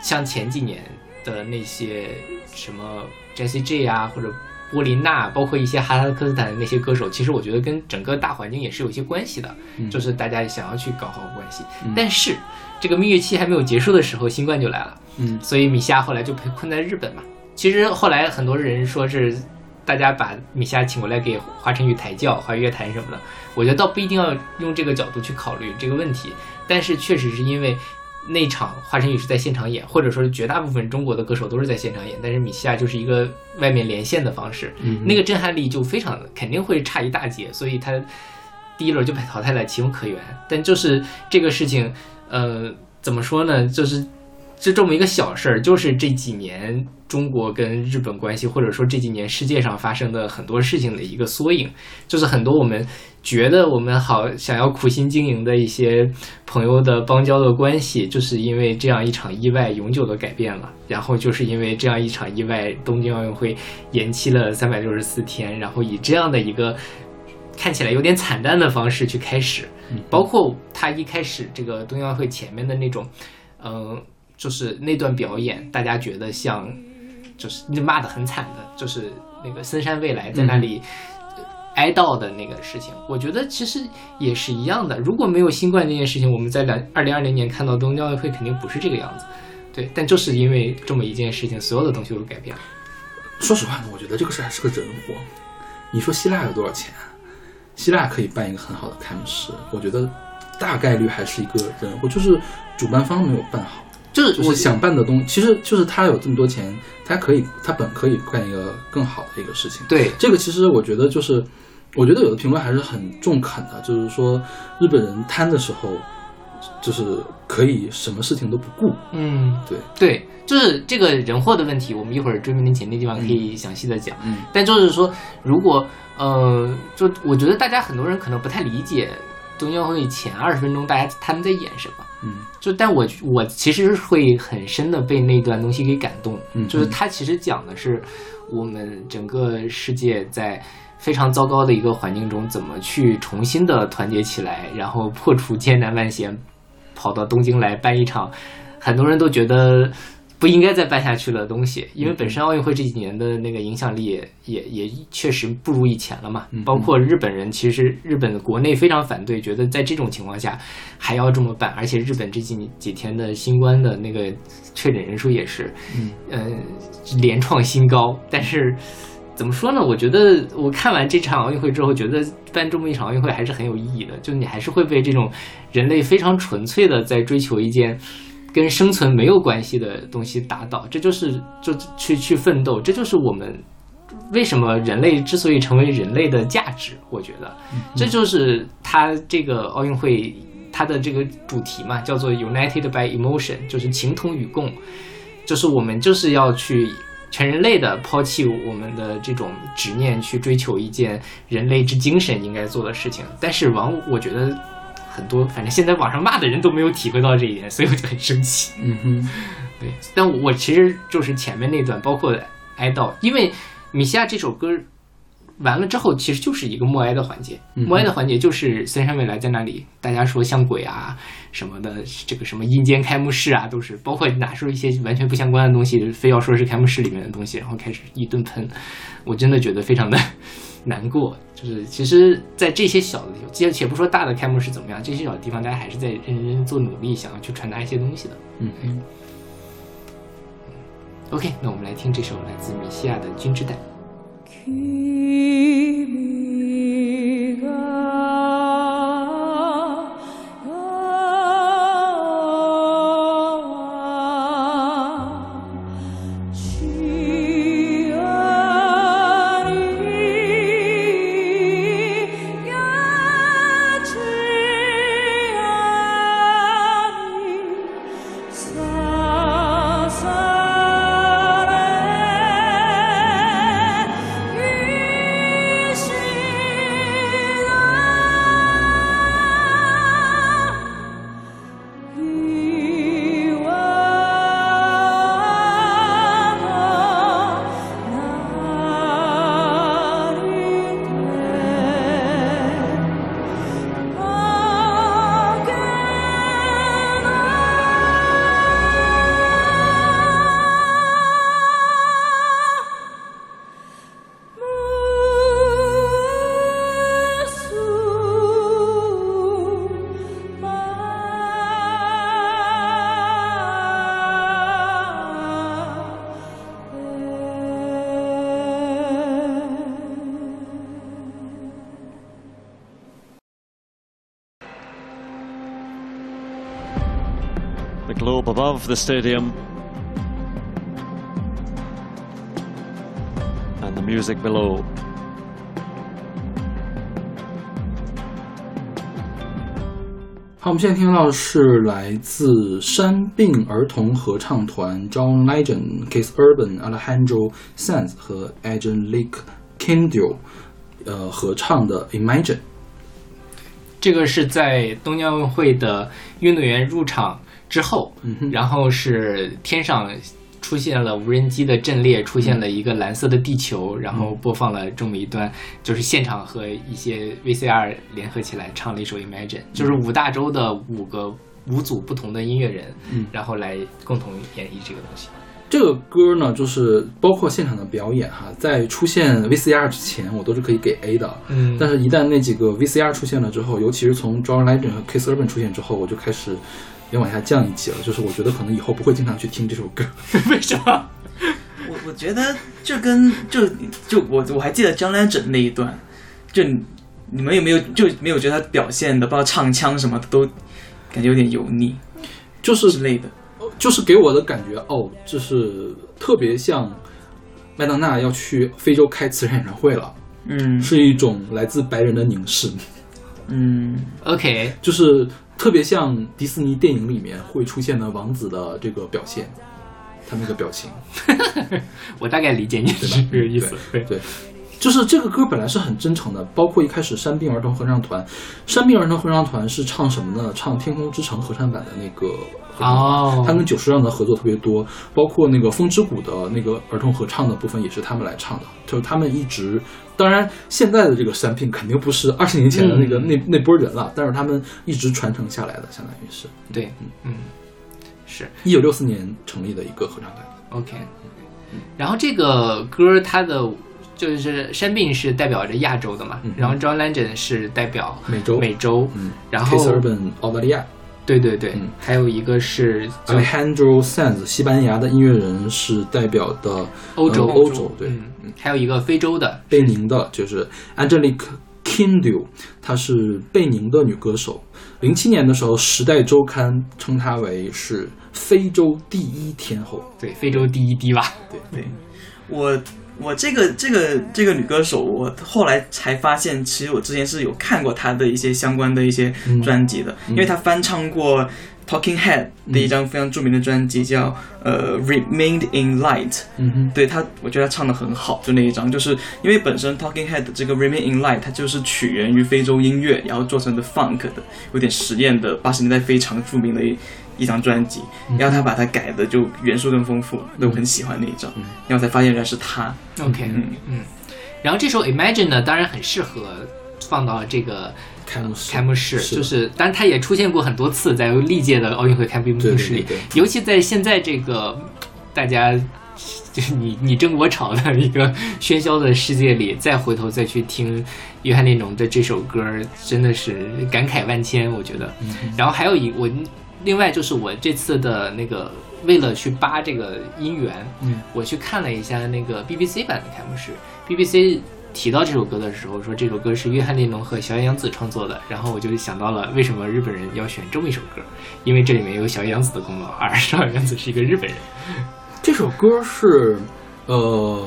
像前几年的那些什么 Jessie J 啊，或者波琳娜，包括一些哈萨克斯坦的那些歌手，其实我觉得跟整个大环境也是有一些关系的，嗯就是大家想要去搞好关系。嗯但是这个蜜月期还没有结束的时候，新冠就来了。嗯所以米夏后来就被困在日本嘛。其实后来很多人说是大家把米夏请过来给华晨宇抬轿、华乐坛什么的，我觉得倒不一定要用这个角度去考虑这个问题，但是确实是因为。那场华晨宇是在现场演，或者说绝大部分中国的歌手都是在现场演，但是米西亚就是一个外面连线的方式，嗯那个震撼力就非常肯定会差一大截，所以他第一轮就被淘汰了，情有可原。但就是这个事情，呃，怎么说呢？就是就这么一个小事儿，就是这几年中国跟日本关系，或者说这几年世界上发生的很多事情的一个缩影，就是很多我们觉得我们好想要苦心经营的一些朋友的邦交的关系，就是因为这样一场意外永久的改变了。然后就是因为这样一场意外，东京奥运会延期了三百六十四天，然后以这样的一个看起来有点惨淡的方式去开始，包括他一开始这个冬奥会前面的那种，嗯、就是那段表演，大家觉得像，就是那骂的很惨的，就是那个森山未来在那里。哀悼的那个事情，我觉得其实也是一样的。如果没有新冠这件事情，我们在两二零二零年看到东京奥运会肯定不是这个样子，对。但就是因为这么一件事情，所有的东西都改变了。说实话呢，我觉得这个事还是个人活。你说希腊有多少钱？希腊可以办一个很好的开幕式，我觉得大概率还是一个人祸，就是主办方没有办好。就是我就是想办的东西，其实就是他有这么多钱，他可以，他本可以干一个更好的一个事情。对这个其实我觉得就是，我觉得有的评论还是很中肯的，就是说日本人贪的时候，就是可以什么事情都不顾。嗯，对，对，就是这个人祸的问题，我们一会儿追名林前那地方可以详细的讲。嗯但就是说，如果呃，就我觉得大家很多人可能不太理解东京奥运会前二十分钟大家他们在演什么。嗯。就但我我其实会很深的被那段东西给感动，嗯就是它其实讲的是我们整个世界在非常糟糕的一个环境中，怎么去重新的团结起来，然后破除艰难万险，跑到东京来办一场很多人都觉得不应该再办下去的东西，因为本身奥运会这几年的那个影响力也也也确实不如以前了嘛。包括日本人，其实日本的国内非常反对，觉得在这种情况下还要这么办，而且日本这几几天的新冠的那个确诊人数也是，嗯呃，连创新高。但是怎么说呢？我觉得我看完这场奥运会之后，觉得办这么一场奥运会还是很有意义的。就你还是会被这种人类非常纯粹的在追求一件跟生存没有关系的东西打倒，这就是就去去奋斗，这就是我们为什么人类之所以成为人类的价值。我觉得这就是它这个奥运会它的这个主题嘛，叫做 United by Emotion，就是情同与共，就是我们就是要去。全人类的抛弃我们的这种执念，去追求一件人类之精神应该做的事情。但是往我觉得很多，反正现在网上骂的人都没有体会到这一点，所以我就很生气。嗯哼，对，但我其实就是前面那段，包括哀悼，因为米西亚这首歌完了之后，其实就是一个默哀的环节。嗯默哀的环节就是森山未来在那里，大家说像鬼啊什么的，这个什么阴间开幕式啊，都是包括拿出一些完全不相关的东西，非要说是开幕式里面的东西，然后开始一顿喷，我真的觉得非常的 难过。就是其实，在这些小的地方，且且不说大的开幕式怎么样，这些小的地方，大家还是在认真做努力，想要去传达一些东西的。嗯嗯。OK，那我们来听这首来自米西亚的《君之代》。above the stadium. And the music below. 好，我们现在听到的是来自山病儿童合唱团 John Legend、Keith Urban、Alejandro Sanz 和 Angelique Kidjo 呃合唱的 Imagine。这个是在东京奥运会的运动员入场之后， 嗯然后是天上出现了无人机的阵列，出现了一个蓝色的地球，然后播放了这么一段，就是现场和一些 VCR 联合起来唱了一首 Imagine，就是五大洲的五个五组不同的音乐人，嗯然后来共同演绎这个东西。这个歌呢，就是包括现场的表演哈，在出现 VCR 之前，我都是可以给 A 的。嗯但是，一旦那几个 VCR 出现了之后，尤其是从 John Legend 和 Keith Urban 出现之后，我就开始要往下降一级了。就是我觉得可能以后不会经常去听这首歌。为什么？我我觉得这跟就就我我还记得张兰整那一段，就你你们有没有就没有觉得他表现的，包括唱腔什么的都感觉有点油腻就是之类的。就是给我的感觉哦，就是特别像麦当娜要去非洲开慈善演唱会了，嗯是一种来自白人的凝视，嗯 OK，就是特别像迪士尼电影里面会出现的王子的这个表现，他那个表情，我大概理解你的这个意思。对对，就是这个歌本来是很真诚的，包括一开始山病儿童合唱团，山病儿童合唱团是唱什么呢？唱《天空之城》合唱版的那个。哦他跟久石让的合作特别多，包括那个《风之谷》的那个儿童合唱的部分也是他们来唱的，就是他们一直，当然现在的这个山病肯定不是二十年前的那个、嗯。那那波人了，但是他们一直传承下来的，相当于是。对，嗯，是。一九六四年成立的一个合唱团。OK。然后这个歌它的就是山病是代表着亚洲的嘛，嗯。然后 John Legend 是代表美洲。美洲，嗯，然后 Keith Urban 澳大利亚对对对，嗯。还有一个是，Alejandro Sanz 西班牙的音乐人是代表的欧洲，呃欧洲对，嗯，还有一个非洲的，贝宁的，就是 Angelique Kidjo，她是贝宁的女歌手。零七年的时候，《时代周刊》称她为是非洲第一天后。对，非洲第一低吧，对对。我我这个这个这个女歌手，我后来才发现，其实我之前是有看过她的一些相关的一些专辑的，因为她翻唱过 Talking Head 的一张非常著名的专辑，叫呃 Remained in Light。嗯哼，对她，我觉得她唱的很好，就那一张，就是因为本身 Talking Head 的这个 Remain in Light，它就是起源于非洲音乐，然后做成的 Funk 的，有点实验的，八十年代非常著名的一一张专辑，然后他把它改的就元素更丰富，对我很喜欢那一张，然后才发现原来是他，OK，嗯。嗯，然后这首 Imagine 呢，当然很适合放到这个开幕式，开幕式，就是，当然它也出现过很多次在历届的奥运会开幕式里，尤其在现在这个大家就是你你争我吵的一个喧嚣的世界里，再回头再去听约翰列侬的这首歌，真的是感慨万千，我觉得。然后还有一我另外就是我这次的那个为了去扒这个音源，嗯，我去看了一下那个 BBC 版的开幕式，BBC 提到这首歌的时候说这首歌是约翰列侬和小野洋子创作的，然后我就想到了为什么日本人要选这么一首歌，因为这里面有小野洋子的功劳，而小野洋子是一个日本人。这首歌是呃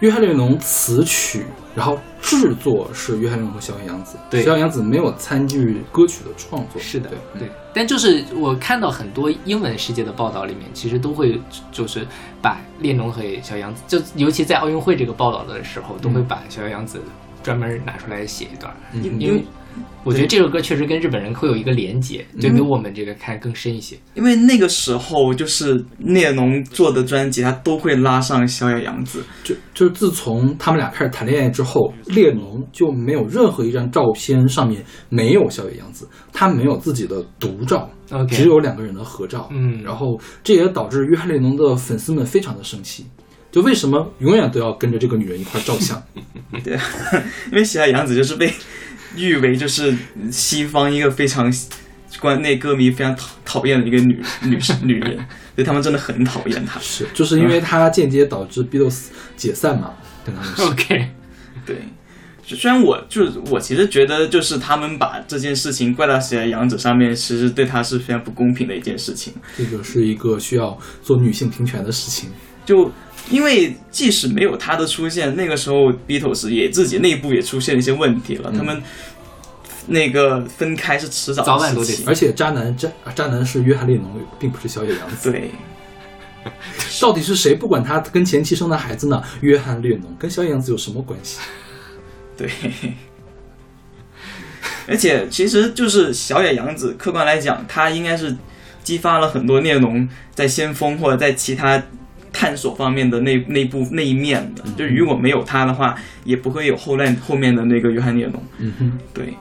约翰列侬词曲，然后制作是约翰列侬和小野洋子，对小野洋子没有参与歌曲的创作。是的对，对。但就是我看到很多英文世界的报道里面，其实都会就是把列侬和小杨子，就尤其在奥运会这个报道的时候，都会把小杨子专门拿出来写一段，嗯因为我觉得这首歌确实跟日本人会有一个连接，就比我们这个看更深一些。因为那个时候就是列侬做的专辑，他都会拉上小野洋子，就就是自从他们俩开始谈恋爱之后，列侬就没有任何一张照片上面没有小野洋子，他没有自己的独照只有两个人的合照。嗯然后这也导致约翰列侬的粉丝们非常的生气，就为什么永远都要跟着这个女人一块照相？对，因为小野洋子就是被誉为就是西方一个非常关内歌迷非常讨讨厌的一个女女女人，所以他们真的很讨厌她。是，就是因为她间接导致 Beatles 解散嘛，跟他们是。OK，对，虽然我就是我其实觉得就是他们把这件事情怪到小野洋子上面，其实对她是非常不公平的一件事情。这个是一个需要做女性平权的事情。就因为即使没有他的出现，那个时候 Beatles 也自己内部也出现了一些问题了，他们那个分开是迟早早晚都得而且渣男渣渣男是约翰列侬，并不是小野洋子。对。到底是谁不管他跟前妻生的孩子呢？约翰列侬跟小野洋子有什么关系？对，而且其实就是小野洋子，客观来讲，他应该是激发了很多列侬在先锋或者在其他探索方面的那那部那一面的。就是如果没有他的话，也不会有后来后面的那个约翰列侬。嗯哼，对，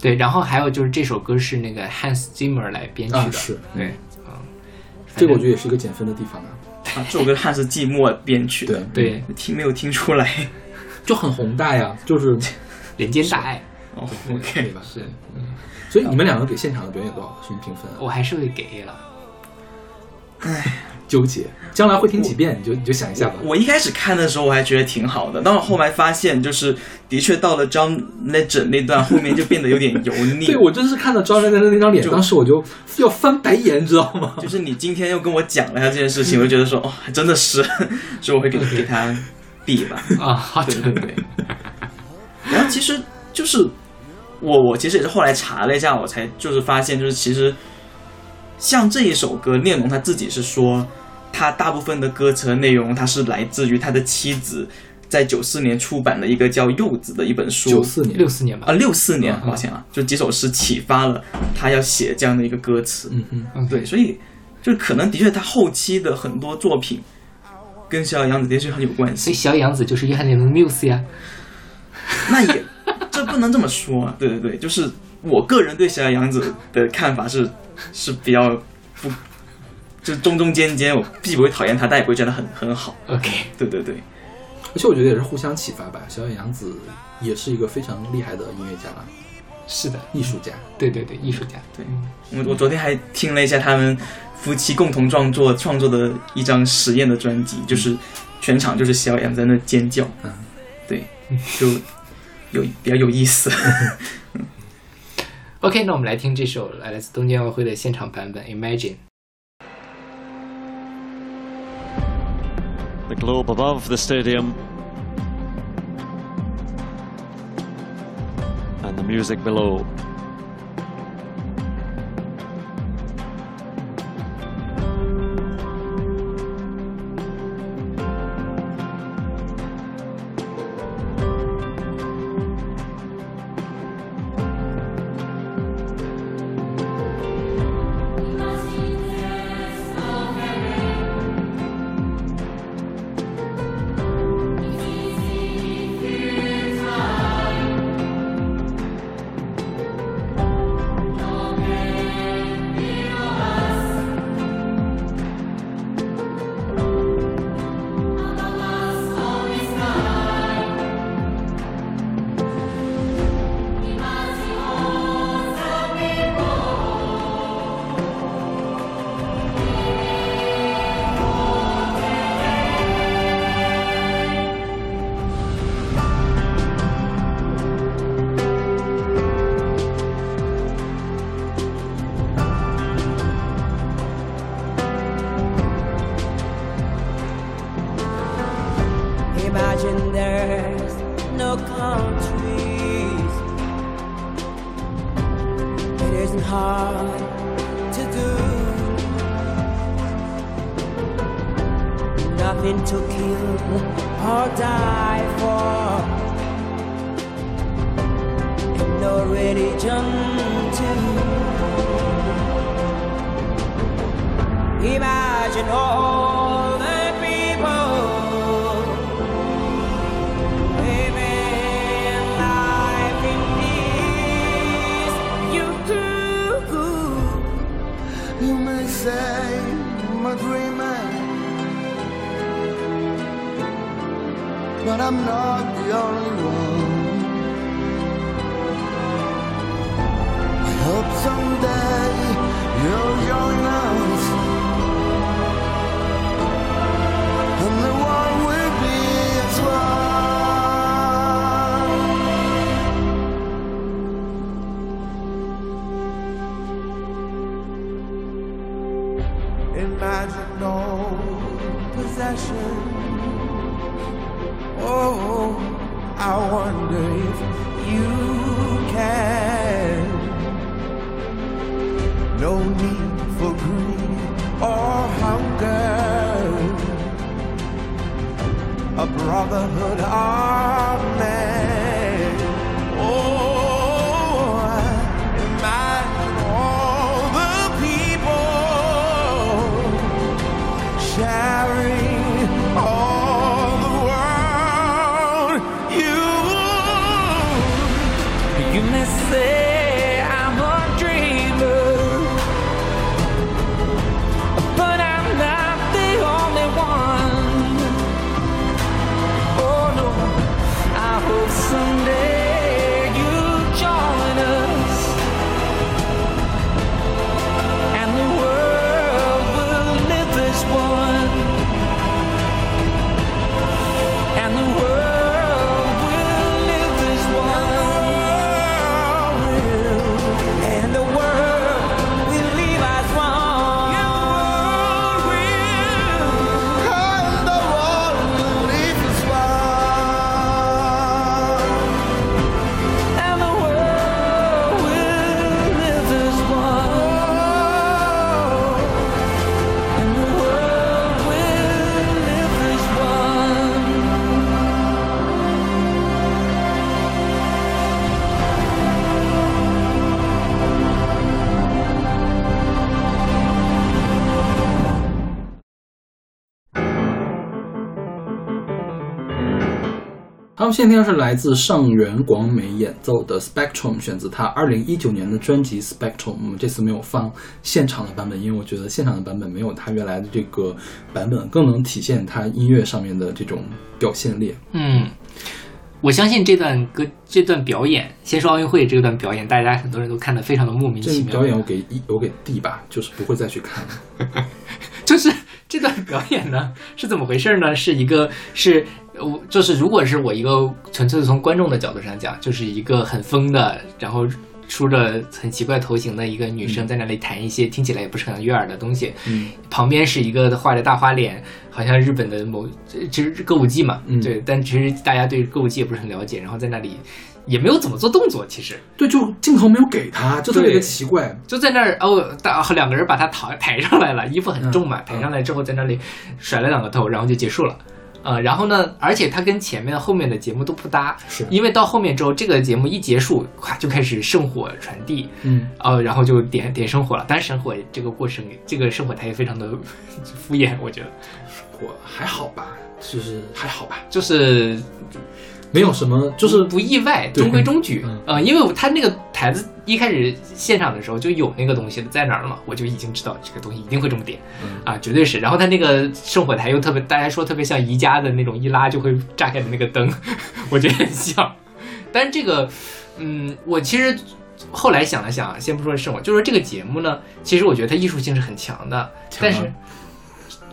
对，然后还有就是这首歌是那个 Hans Zimmer 来编曲的，啊是。对，嗯，这个我觉得也是一个减分的地方啊。啊，这首歌汉是寂寞编曲。对。的，对。听没有听出来。就很宏大呀，就是。人间大爱。哦，OK，吧？是，所以你们两个给现场的表演多少什么评分啊？我还是会给 A 了。纠结，将来会听几遍，你就你就想一下吧。我一开始看的时候我还觉得挺好的，但我后来发现，就是的确到了 John Legend 那段后面就变得有点油腻。对我真是看到张震的那张脸，就当时我就要翻白眼，你知道吗？就是你今天又跟我讲了一下这件事情，我就觉得说，哦，还真的是，所以我会给给他 B 吧。啊，对对对。然后其实就是我我其实也是后来查了一下，我才就是发现，就是其实像这一首歌，聂龙他自己是说，他大部分的歌词的内容，他是来自于他的妻子在九四年出版的一个叫《柚子》的一本书。九四年，六四年吧啊，，六四年，嗯抱歉啊，就几首诗启发了他要写这样的一个歌词。嗯哼，嗯对，所以就可能的确他后期的很多作品跟小野洋子的确很有关系。所以小野洋子就是约翰列侬的 muse 呀。那也 这不能这么说啊，对对对，就是我个人对小野洋子的看法是 是比较不，就是中中间间，我既不会讨厌他，但也不会觉得很很好。OK，对对对，而且我觉得也是互相启发吧。小野洋子也是一个非常厉害的音乐家、是的，艺术家。对对对，艺术家。对我我昨天还听了一下他们夫妻共同创作创作的一张实验的专辑，就是全场就是小杨在那尖叫，嗯，对，就有比较有意思。OK，那我们来听这首来自东京奥运会的现场版本《Imagine》。 The globe above the stadium and the music below. 好，我们现听到是来自上原广美演奏的 Spectrum，选自他二零一九年的专辑 Spectrum。我们这次没有放现场的版本，因为我觉得现场的版本没有他原来的这个版本更能体现他音乐上面的这种表现力。嗯，我相信这段歌这段表演，先说奥运会这段表演，大家很多人都看得非常的莫名其妙。表演我给一我给 D 吧，就是不会再去看了。就是这段表演呢是怎么回事呢？是一个是我就是如果是我一个纯粹从观众的角度上讲，就是一个很疯的，然后梳着很奇怪头型的一个女生在那里弹一些听起来也不是很悦耳的东西，嗯，旁边是一个画着大花脸，好像日本的某其实歌舞伎嘛，嗯。对，但其实大家对歌舞伎也不是很了解，然后在那里也没有怎么做动作，其实。对，就镜头没有给他，就特别的奇怪。就在那儿哦，大两个人把他抬抬上来了，衣服很重嘛，嗯。抬上来之后在那里甩了两个头，然后就结束了。呃，然后呢，而且它跟前面后面的节目都不搭，是因为到后面之后，这个节目一结束，咵就开始圣火传递，嗯，呃，然后就点点圣火了。但是圣火这个过程，这个圣火台也非常的敷衍，我觉得。我还好吧，就是还好吧，就是没有什么，就是不意外，中规中矩嗯。呃，因为他那个台子一开始现场的时候就有那个东西在哪儿了嘛，我就已经知道这个东西一定会这么点嗯啊，绝对是。然后他那个圣火台又特别，大家说特别像宜家的那种一拉就会炸开的那个灯，我觉得很像。但是这个，嗯，我其实后来想了想，先不说圣火，就说这个节目呢，其实我觉得它艺术性是很强的，强但是。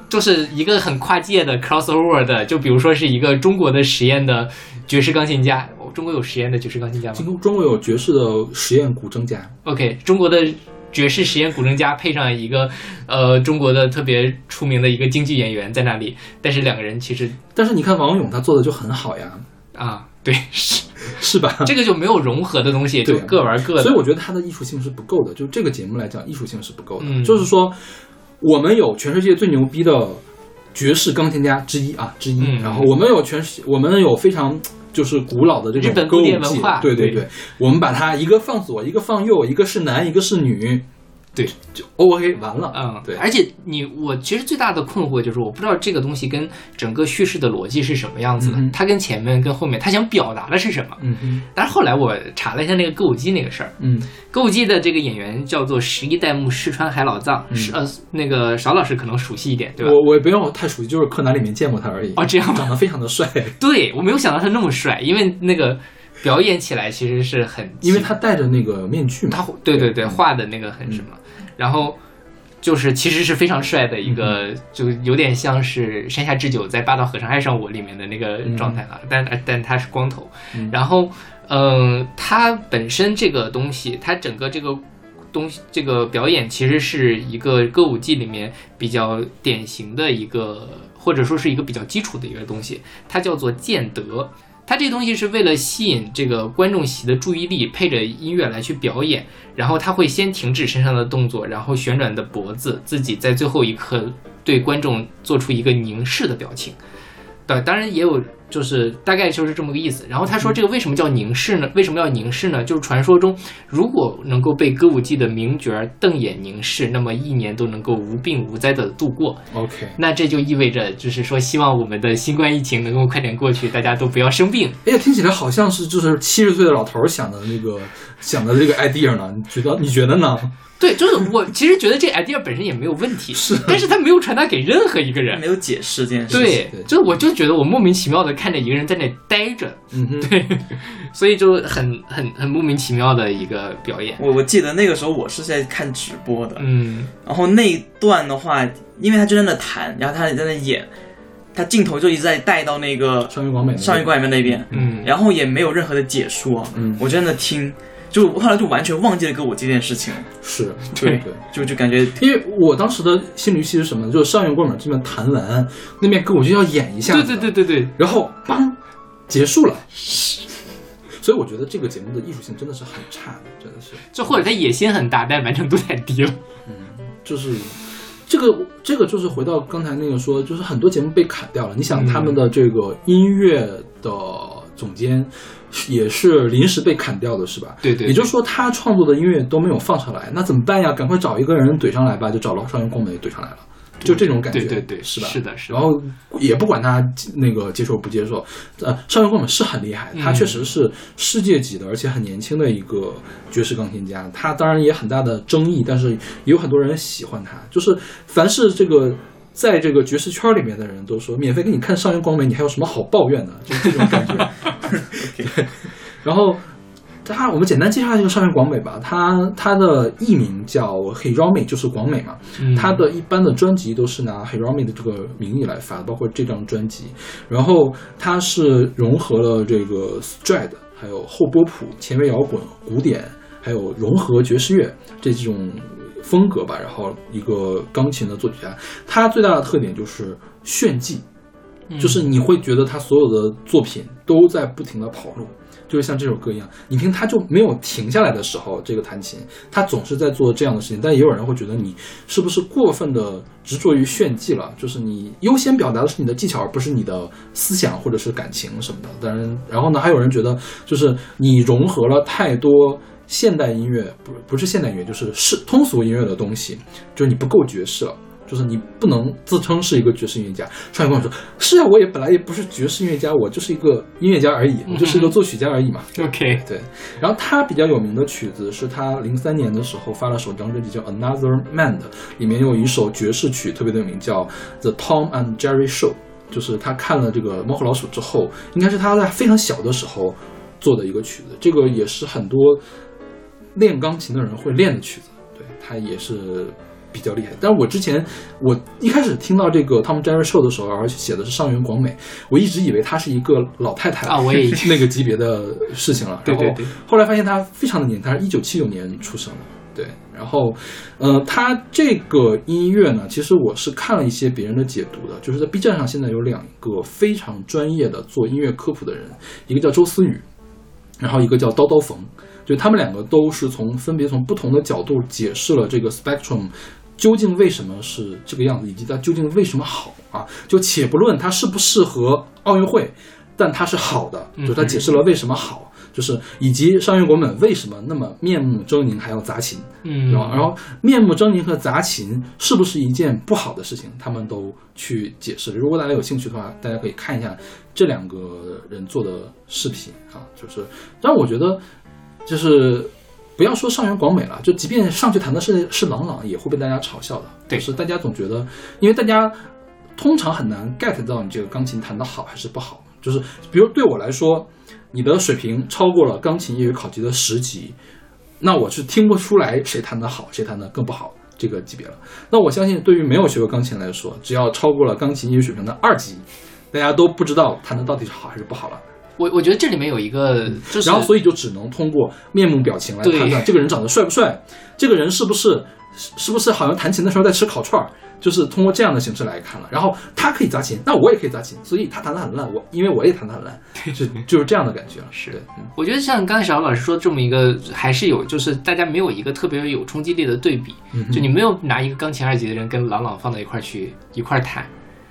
就是一个很跨界的 crossover 的，就比如说是一个中国的实验的爵士钢琴家，哦中国有实验的爵士钢琴家吗中中国有爵士的实验古筝家，？OK，中国的爵士实验古筝家配上一个呃中国的特别出名的一个京剧演员在那里，但是两个人其实但是你看王勇他做的就很好呀，啊，对，是 是吧？这个就没有融合的东西，就各玩各的。所以我觉得他的艺术性是不够的。就这个节目来讲，艺术性是不够的。嗯就是说，我们有全世界最牛逼的爵士钢琴家之一啊，之一。嗯然后我们有全世，我们有非常就是古老的这种歌舞古典文伎化，对对对，我们把它一个放左，一个放右，一个是男，一个是女，对，就 OK 完了。嗯，对而且你我其实最大的困惑就是，我不知道这个东西跟整个叙事的逻辑是什么样子的嗯，它跟前面跟后面，它想表达的是什么？嗯哼，但是后来我查了一下那个歌舞伎那个事儿，嗯歌舞伎的这个演员叫做十一代目石川海老藏，是呃那个邵老师可能熟悉一点，对吧？我我也不用太熟悉，就是柯南里面见过他而已。哦这样吗长得非常的帅，对我没有想到他那么帅，因为那个表演起来其实是很，因为他戴着那个面具嘛。他对对对画的那个很什么，然后。就是其实是非常帅的一个，就有点像是山下智久在《霸道和尚爱上我》里面的那个状态了，但但他是光头，嗯然后，嗯、他本身这个东西，他整个这个东西，这个表演其实是一个歌舞伎里面比较典型的一个，或者说是一个比较基础的一个东西，它叫做剑德。他这东西是为了吸引这个观众席的注意力，配着音乐来去表演，然后他会先停止身上的动作，然后旋转的脖子，自己在最后一刻对观众做出一个凝视的表情。对，当然也有，就是大概就是这么个意思。然后他说这个为什么叫凝视呢？为什么要凝视呢？就是传说中，如果能够被歌舞伎的名角瞪眼凝视，那么一年都能够无病无灾的度过。OK，那这就意味着，就是说，希望我们的新冠疫情能够快点过去，大家都不要生病。哎呀，听起来好像是就是七十岁的老头儿想的那个想的这个 idea 呢？你觉得你觉得呢？对，就是我其实觉得这 idea 本身也没有问题，是但是他没有传达给任何一个人没。有解释这件事情。对对，就是我就觉得我莫名其妙的看着一个人在那呆着，嗯哼，对，所以就很很很莫名其妙的一个表演。我我记得那个时候我是在看直播的，嗯，然后那一段的话，因为他就在那弹，然后他也在那演，他镜头就一直在带到那个上云广美那个上一怪里面那边，嗯。然后也没有任何的解说，嗯。我就在那听，就我后来就完全忘记了歌舞伎这件事情，是对对。就就感觉因为我当时的心理预期是什么呢？就是上元光美这边弹完，那边跟我就要演一下对，对对对对，然后梆结束了。所以我觉得这个节目的艺术性真的是很差的，真的是，就或者他野心很大，但完成度太低了。嗯就是这个这个就是回到刚才那个说，就是很多节目被砍掉了。你想嗯他们的这个音乐的总监也是临时被砍掉的，是吧？对对对也就是说他创作的音乐都没有放上来，那怎么办呀？赶快找一个人怼上来吧，就找了上元光美怼上来了。就这种感觉，对对对，是吧？是的，是的。然后也不管他那个接受不接受，呃，上原光美是很厉害，他嗯确实是世界级的，而且很年轻的一个爵士钢琴家。他当然也很大的争议，但是也有很多人喜欢他。就是凡是这个在这个爵士圈里面的人都说，免费给你看上原光美，你还有什么好抱怨的？就是这种感觉。对，然后。他，我们简单介绍一下这个上原广美吧。他他的艺名叫 Hiromi，就是广美嘛。嗯他的一般的专辑都是拿 Hiromi 的这个名义来发的，包括这张专辑。然后他是融合了这个 Stride，还有后波普、前卫摇滚、古典，还有融合爵士乐这几种风格吧。然后一个钢琴的作曲家，他最大的特点就是炫技，就是你会觉得他所有的作品都在不停的跑路。就是像这首歌一样，你听他就没有停下来的时候，这个弹琴他总是在做这样的事情。但也有人会觉得你是不是过分的执着于炫技了？就是你优先表达的是你的技巧，而不是你的思想或者是感情什么的。当然，然后呢，还有人觉得就是你融合了太多现代音乐，不不是现代音乐，就是是通俗音乐的东西，就是你不够爵士了。就是你不能自称是一个爵士音乐家。上一跟我说：“是啊，我也本来也不是爵士音乐家，我就是一个音乐家而已，我就是一个作曲家而已嘛。OK，对。然后他比较有名的曲子是他零三年的时候发了首张专辑叫《Another Man》的，里面有一首爵士曲特别的有名，叫《The Tom and Jerry Show》。就是他看了这个《猫和老鼠》之后，应该是他在非常小的时候做的一个曲子。这个也是很多练钢琴的人会练的曲子。对他也是。比较厉害，但是我之前我一开始听到这个 Tom Jerry Show 的时候，而且写的是上原广美，我一直以为她是一个老太太啊，我也 那个级别的事情了。对对对。后来发现她非常的年轻，她是一九七九年出生的。对，然后，呃，她这个音乐呢，其实我是看了一些别人的解读的，就是在 B 站上现在有两个非常专业的做音乐科普的人，一个叫周思雨，然后一个叫刀刀冯，就他们两个都是从分别从不同的角度解释了这个 spectrum。究竟为什么是这个样子，以及它究竟为什么好啊？就且不论它适不适合奥运会，但它是好的，就它解释了为什么好，就是以及上原国本为什么那么面目狰狞还要砸琴，嗯，然后然后面目狰狞和砸琴是不是一件不好的事情，他们都去解释。如果大家有兴趣的话，大家可以看一下这两个人做的视频啊，就是让我觉得就是。不要说上原广美了，就即便上去弹的是是郎朗，也会被大家嘲笑的。对，是大家总觉得，因为大家通常很难 get 到你这个钢琴弹的好还是不好。就是比如对我来说，你的水平超过了钢琴业余考级的十级，那我是听不出来谁弹的好，谁弹的更不好这个级别了。那我相信，对于没有学过钢琴来说，只要超过了钢琴业余水平的二级，大家都不知道弹的到底是好还是不好了。我我觉得这里面有一个，就是然后所以就只能通过面目表情来判断这个人长得帅不帅，这个人是不是是不是好像弹琴的时候在吃烤串儿，就是通过这样的形式来看了。然后他可以砸琴，那我也可以砸琴，所以他弹得很烂，我因为我也弹得很烂，就就是这样的感觉了。是我觉得像刚才小老师说这么一个，还是有就是大家没有一个特别有冲击力的对比，嗯就你没有拿一个钢琴二级的人跟郎朗放到一块儿去一块儿弹。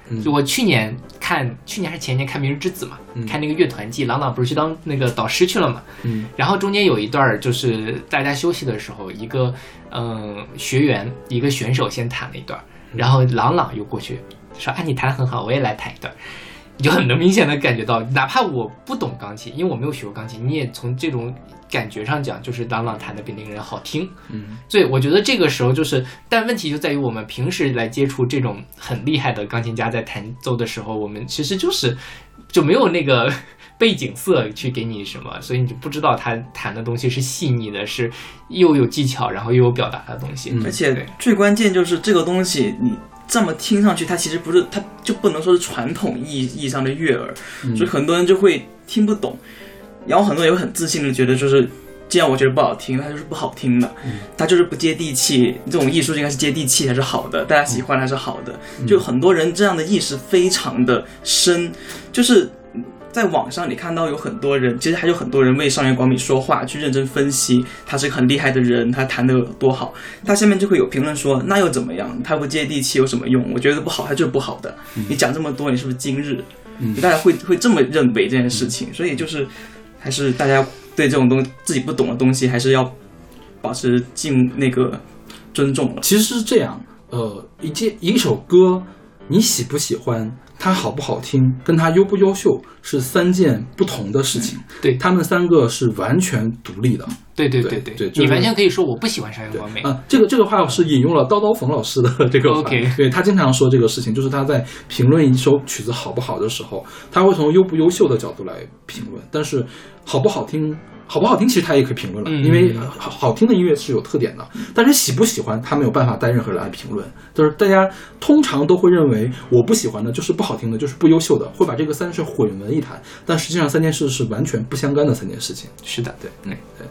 嗯。就我去年看，去年还是前年看《明日之子》嘛，嗯。看那个乐团季，郎朗不是去当那个导师去了嘛，嗯。然后中间有一段就是大家休息的时候，一个嗯学员一个选手先弹了一段，然后郎朗又过去说啊你弹得很好，我也来弹一段儿。你就很能明显的感觉到，哪怕我不懂钢琴，因为我没有学过钢琴，你也从这种感觉上讲，就是朗朗弹的比那个人好听。嗯所以我觉得这个时候就是，但问题就在于我们平时来接触这种很厉害的钢琴家在弹奏的时候，我们其实就是就没有那个 背景色去给你什么，所以你就不知道他弹的东西是细腻的，是又有技巧，然后又有表达的东西。嗯而且最关键就是这个东西，你这么听上去，它其实不是，它就不能说是传统意义意义上的悦耳，嗯所以很多人就会听不懂，然后很多人也会很自信的觉得就是。既然我觉得不好听，它就是不好听的，它就是不接地气。这种艺术应该是接地气才是好的，大家喜欢才是好的。就很多人这样的意识非常的深，就是在网上你看到有很多人，其实还有很多人为上原广美说话，去认真分析他是个很厉害的人，他弹的有多好。他下面就会有评论说，那又怎么样？他不接地气有什么用？我觉得不好，他就是不好的。你讲这么多，你是不是今日？嗯大家会会这么认为这件事情，所以就是还是大家对这种东自己不懂的东西，还是要保持敬那个尊重了。其实是这样，呃，一件一首歌，你喜不喜欢，它好不好听，跟它优不优秀是三件不同的事情。对他们三个是完全独立的。对对对对对就是你完全可以说我不喜欢山原光美。啊，这个这个话是引用了刀刀冯老师的这个话 OK 对他经常说这个事情，就是他在评论一首曲子好不好的时候，他会从优不优秀的角度来评论，但是好不好听。好不好听，其实他也可以评论了，嗯因为呃好好听的音乐是有特点的。但是喜不喜欢，他没有办法带任何人来评论。就是大家通常都会认为我不喜欢的就是不好听的，就是不优秀的，会把这个三件事混为一谈。但实际上三件事是完全不相干的三件事情。是的，对，嗯对。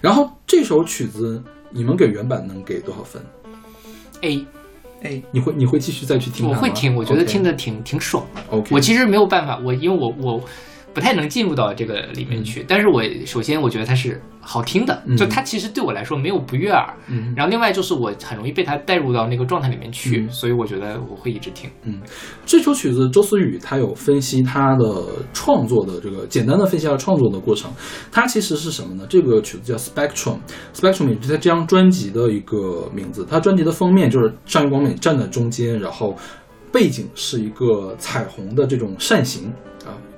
然后这首曲子，你们给原版能给多少分？A 哎，你会你会继续再去听吗？我会听，我觉得听的挺挺爽的。OK。我其实没有办法，我因为我我不太能进入到这个里面去，但是我首先我觉得它是好听的，嗯就它其实对我来说没有不悦耳。嗯然后另外就是我很容易被它带入到那个状态里面去，嗯所以我觉得我会一直听。嗯这首曲子，周思雨他有分析他的创作的这个简单的分析下创作的过程。它其实是什么呢？这个曲子叫 Spectrum，Spectrum 也是他这张专辑的一个名字。他专辑的封面就是上原光美站在中间，然后背景是一个彩虹的这种扇形啊，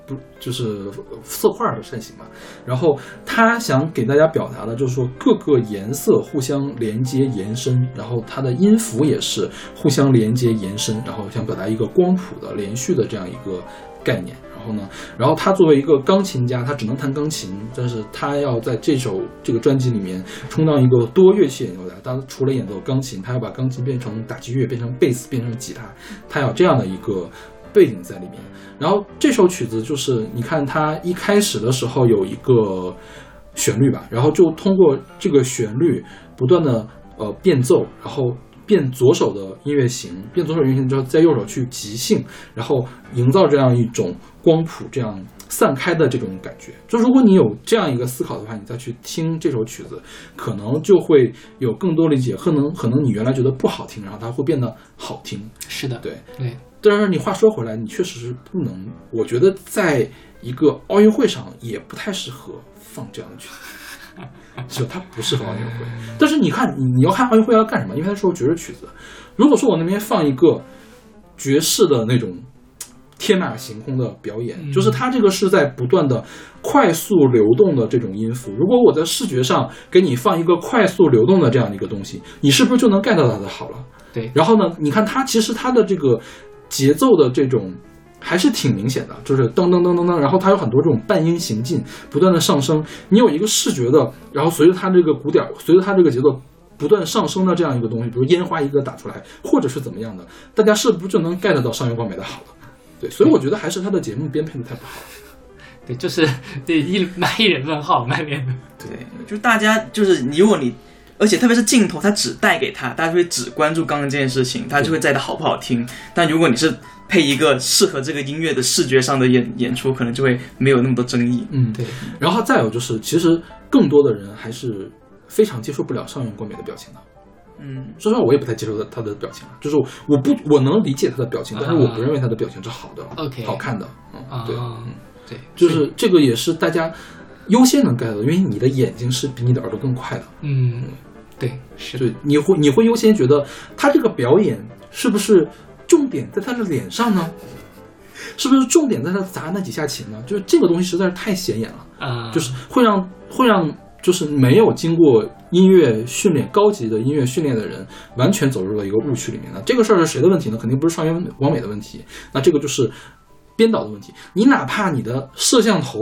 不就是色块的扇形嘛。然后他想给大家表达的就是说各个颜色互相连接延伸，然后它的音符也是互相连接延伸，然后想表达一个光谱的连续的这样一个概念。然后呢，然后他作为一个钢琴家，他只能弹钢琴，但是他要在这首这个专辑里面充当一个多乐器演奏家。他除了演奏钢琴，他要把钢琴变成打击乐，变成贝斯，变成吉他，他有这样的一个背景在里面。然后这首曲子就是你看它一开始的时候有一个旋律吧，然后就通过这个旋律不断的呃变奏，然后变左手的音乐型，变左手音乐型之后，在右手去即兴，然后营造这样一种光谱这样散开的这种感觉。就如果你有这样一个思考的话，你再去听这首曲子，可能就会有更多理解，可能可能你原来觉得不好听，然后它会变得好听。是的，对，对，但是你话说回来，你确实是不能，我觉得在一个奥运会上也不太适合放这样的曲子，是吧？它不适合奥运会。但是你看，你你要看奥运会要干什么？因为它是首爵士曲子。如果说我那边放一个爵士的那种天马行空的表演，嗯就是它这个是在不断的快速流动的这种音符。如果我在视觉上给你放一个快速流动的这样的一个东西，你是不是就能 get 到它的好了？对，然后呢，你看它其实它的这个节奏的这种还是挺明显的，就是噔噔噔噔噔，然后它有很多这种半音行进，不断的上升。你有一个视觉的，然后随着它这个鼓点，随着它这个节奏不断上升的这样一个东西，比如烟花一个打出来，或者是怎么样的，大家是不是就能 get 到上月光美的好了？对，所以我觉得还是他的节目编配的太不好了。对，就是对一满一人问号，满脸的。对，就大家就是你，如果你，而且特别是镜头，它只带给他，大家就会只关注刚刚这件事情，他就会在的好不好听。但如果你是配一个适合这个音乐的视觉上的演演出，可能就会没有那么多争议。嗯，对，然后再有就是，其实更多的人还是非常接受不了上原光美的表情的。嗯，说实话，我也不太接受他他的表情啊，就是我不我能理解他的表情，但是我不认为他的表情是好的 OK 好看的，嗯，啊对，嗯，对，就是这个也是大家优先能 get 的，因为你的眼睛是比你的耳朵更快的，嗯，对，是，对，你会你会优先觉得他这个表演是不是重点在他的脸上呢？是不是重点在他砸那几下琴呢？就是这个东西实在是太显眼了。啊，就是会让会让就是没有经过音乐训练、高级的音乐训练的人，完全走入了一个误区里面了。这个事儿是谁的问题呢？肯定不是上元王美的问题，那这个就是编导的问题。你哪怕你的摄像头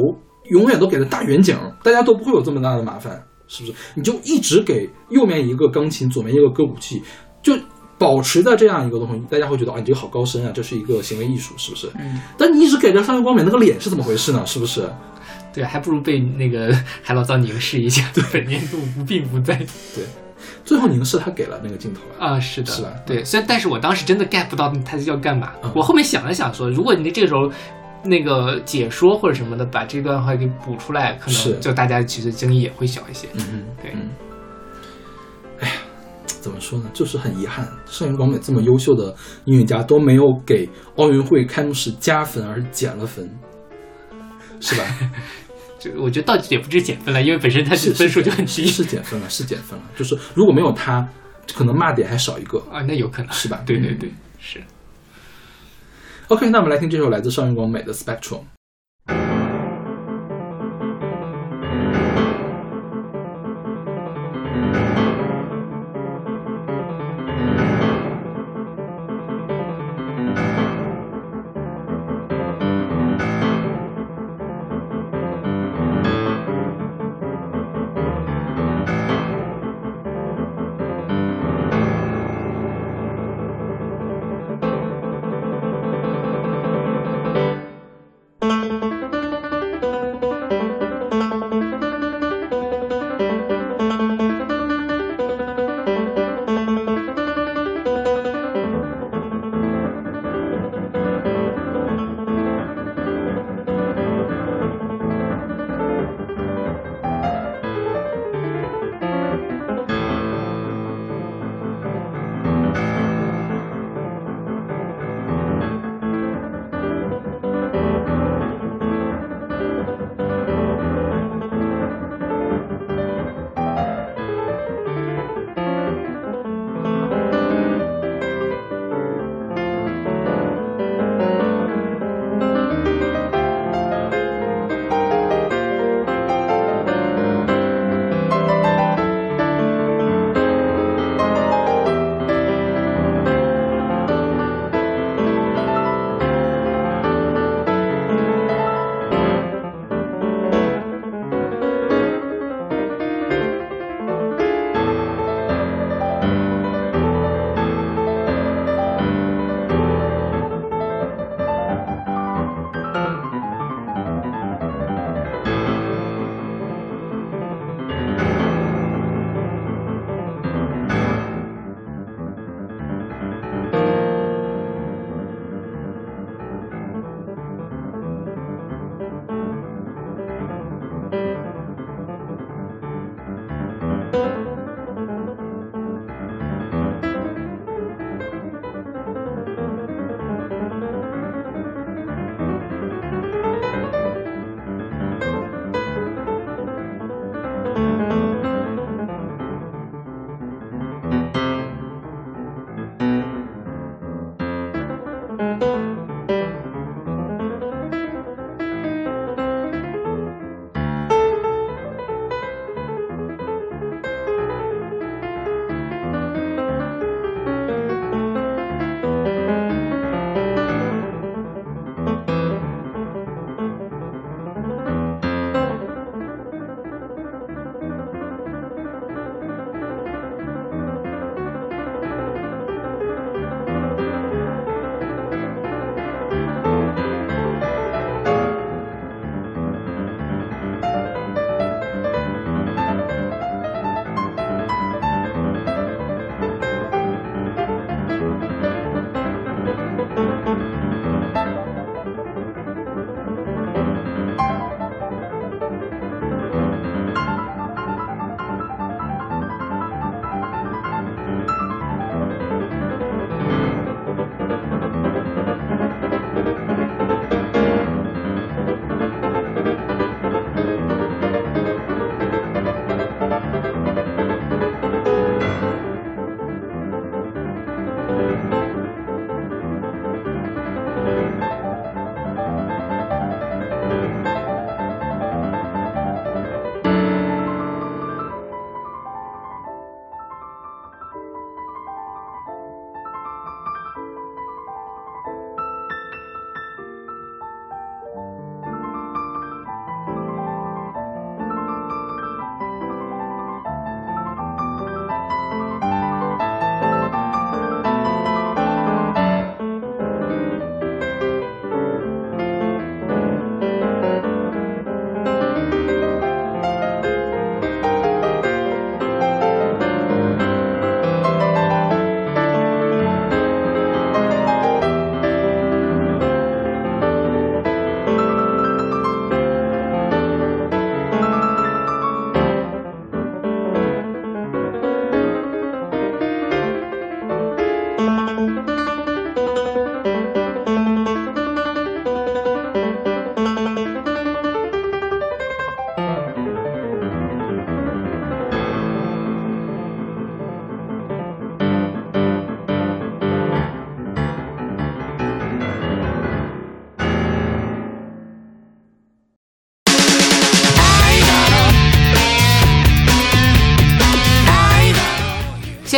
永远都给了大远景，大家都不会有这么大的麻烦，是不是？你就一直给右面一个钢琴，左面一个歌舞器，就。保持在这样一个东西，大家会觉得啊，你这个好高深啊，这是一个行为艺术，是不是？嗯。但你一直给着上原光美那个脸是怎么回事呢？是不是？对，还不如被那个海老糟凝视一下，本年度不并不在对，最后凝视他给了那个镜头啊，啊，是的，是吧对，虽然但是我当时真的 get 不到他要干嘛。嗯我后面想了想说，如果你这个时候那个解说或者什么的把这段话给补出来，可能就大家其实争议也会小一些。嗯嗯，对嗯，哎呀，怎么说呢？就是很遗憾，上原广美这么优秀的音乐家都没有给奥运会开幕式加分，而是减了分，是吧？就我觉得倒也不是减分了，因为本身他分数就很低。是是减分了，是减分了。就是如果没有他，可能骂点还少一个。啊，那有可能是吧对对对，是。OK，那我们来听这首来自上云广美的《Spectrum》。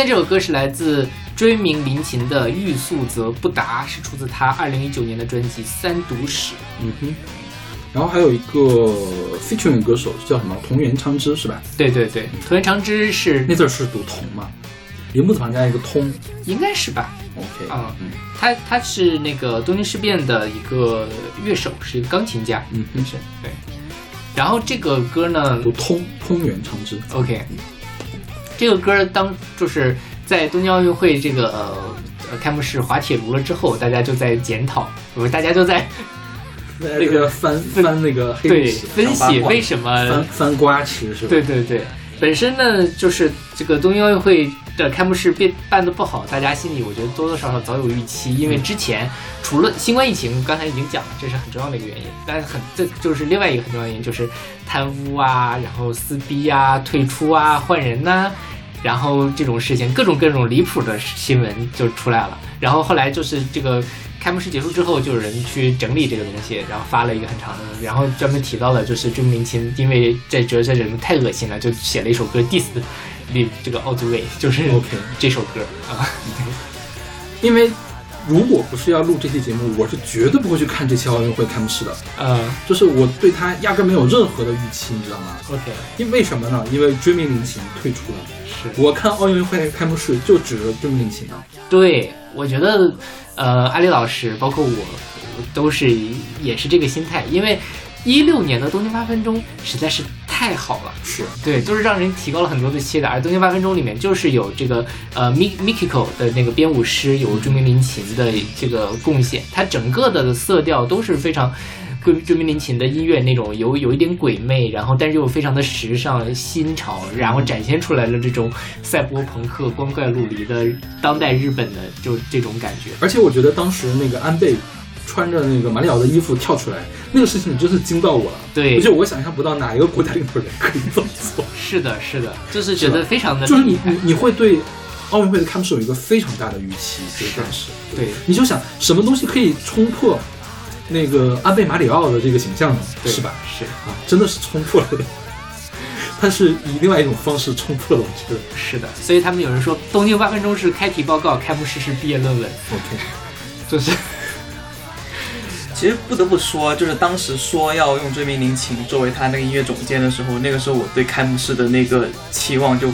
这首歌是来自追名林琴的《欲速则不达》，是出自他二零一九年的专辑《三读史》。嗯哼。然后还有一个 featuring 歌手叫什么桐原昌之是吧？对对对，藤原长之是那字儿是读桐吗？一个木字旁加一个通。应该是吧？OK，啊嗯他他是那个东京事变的一个乐手，是一个钢琴家。嗯哼，是对。然后这个歌呢读通通原昌之。，OK，这个歌当就是在东京奥运会这个呃呃开幕式滑铁卢了之后，大家就在检讨，不是大家就在 那个翻翻那个黑对，分析为什么翻翻瓜吃是吧？对对对，本身呢，就是这个东京奥运会的开幕式变办的不好，大家心里我觉得多多少少早有预期，因为之前除了新冠疫情，刚才已经讲了，这是很重要的一个原因，但是很这就是另外一个很重要的原因，就是贪污啊，然后撕逼啊、退出啊、换人呐、然后这种事情，各种各种离谱的新闻就出来了。然后后来就是这个开幕式结束之后，就有人去整理这个东西，然后发了一个很长的，然后专门提到了就是追名林檎，因为这觉得这人太恶心了，就写了一首歌 diss 李这个奥组委，就是 OK 这首歌啊。因为如果不是要录这期节目，我是绝对不会去看这期奥运会开幕式的。呃就是我对他压根没有任何的预期，你知道吗？，OK，因为什么呢？因为追名林檎退出了。是我看奥运会开幕式就指着追名林檎的。对，我觉得呃，阿里老师包括我都是也是这个心态，因为一六年的东京八分钟实在是太好了。是，对，就是让人提高了很多的期待。而《东京八分钟》里面就是有这个呃 Mi Mikiko 的那个编舞师，有著名林琴的这个贡献，它整个的色调都是非常。追追名林琴的音乐那种有有一点鬼魅，然后但是又非常的时尚新潮，然后展现出来了这种赛博朋克光怪陆离的当代日本的就这种感觉。而且我觉得当时那个安倍穿着那个马里奥的衣服跳出来，那个事情真是惊到我了。对而且我想象不到哪一个国家领导人可以这么做。是的，是的，就是觉得非常的就是你你你会对奥运会的开幕式有一个非常大的预期，就是当时。对你就想什么东西可以冲破那个安倍马里奥的这个形象呢？是吧？是啊，真的是冲破了。他是以另外一种方式冲破了，我觉得。是的，所以他们有人说东京八分钟是开题报告，开幕式是毕业论文，OK，就是其实不得不说，就是当时说要用追名林檎作为他那个音乐总监的时候，那个时候我对开幕式的那个期望就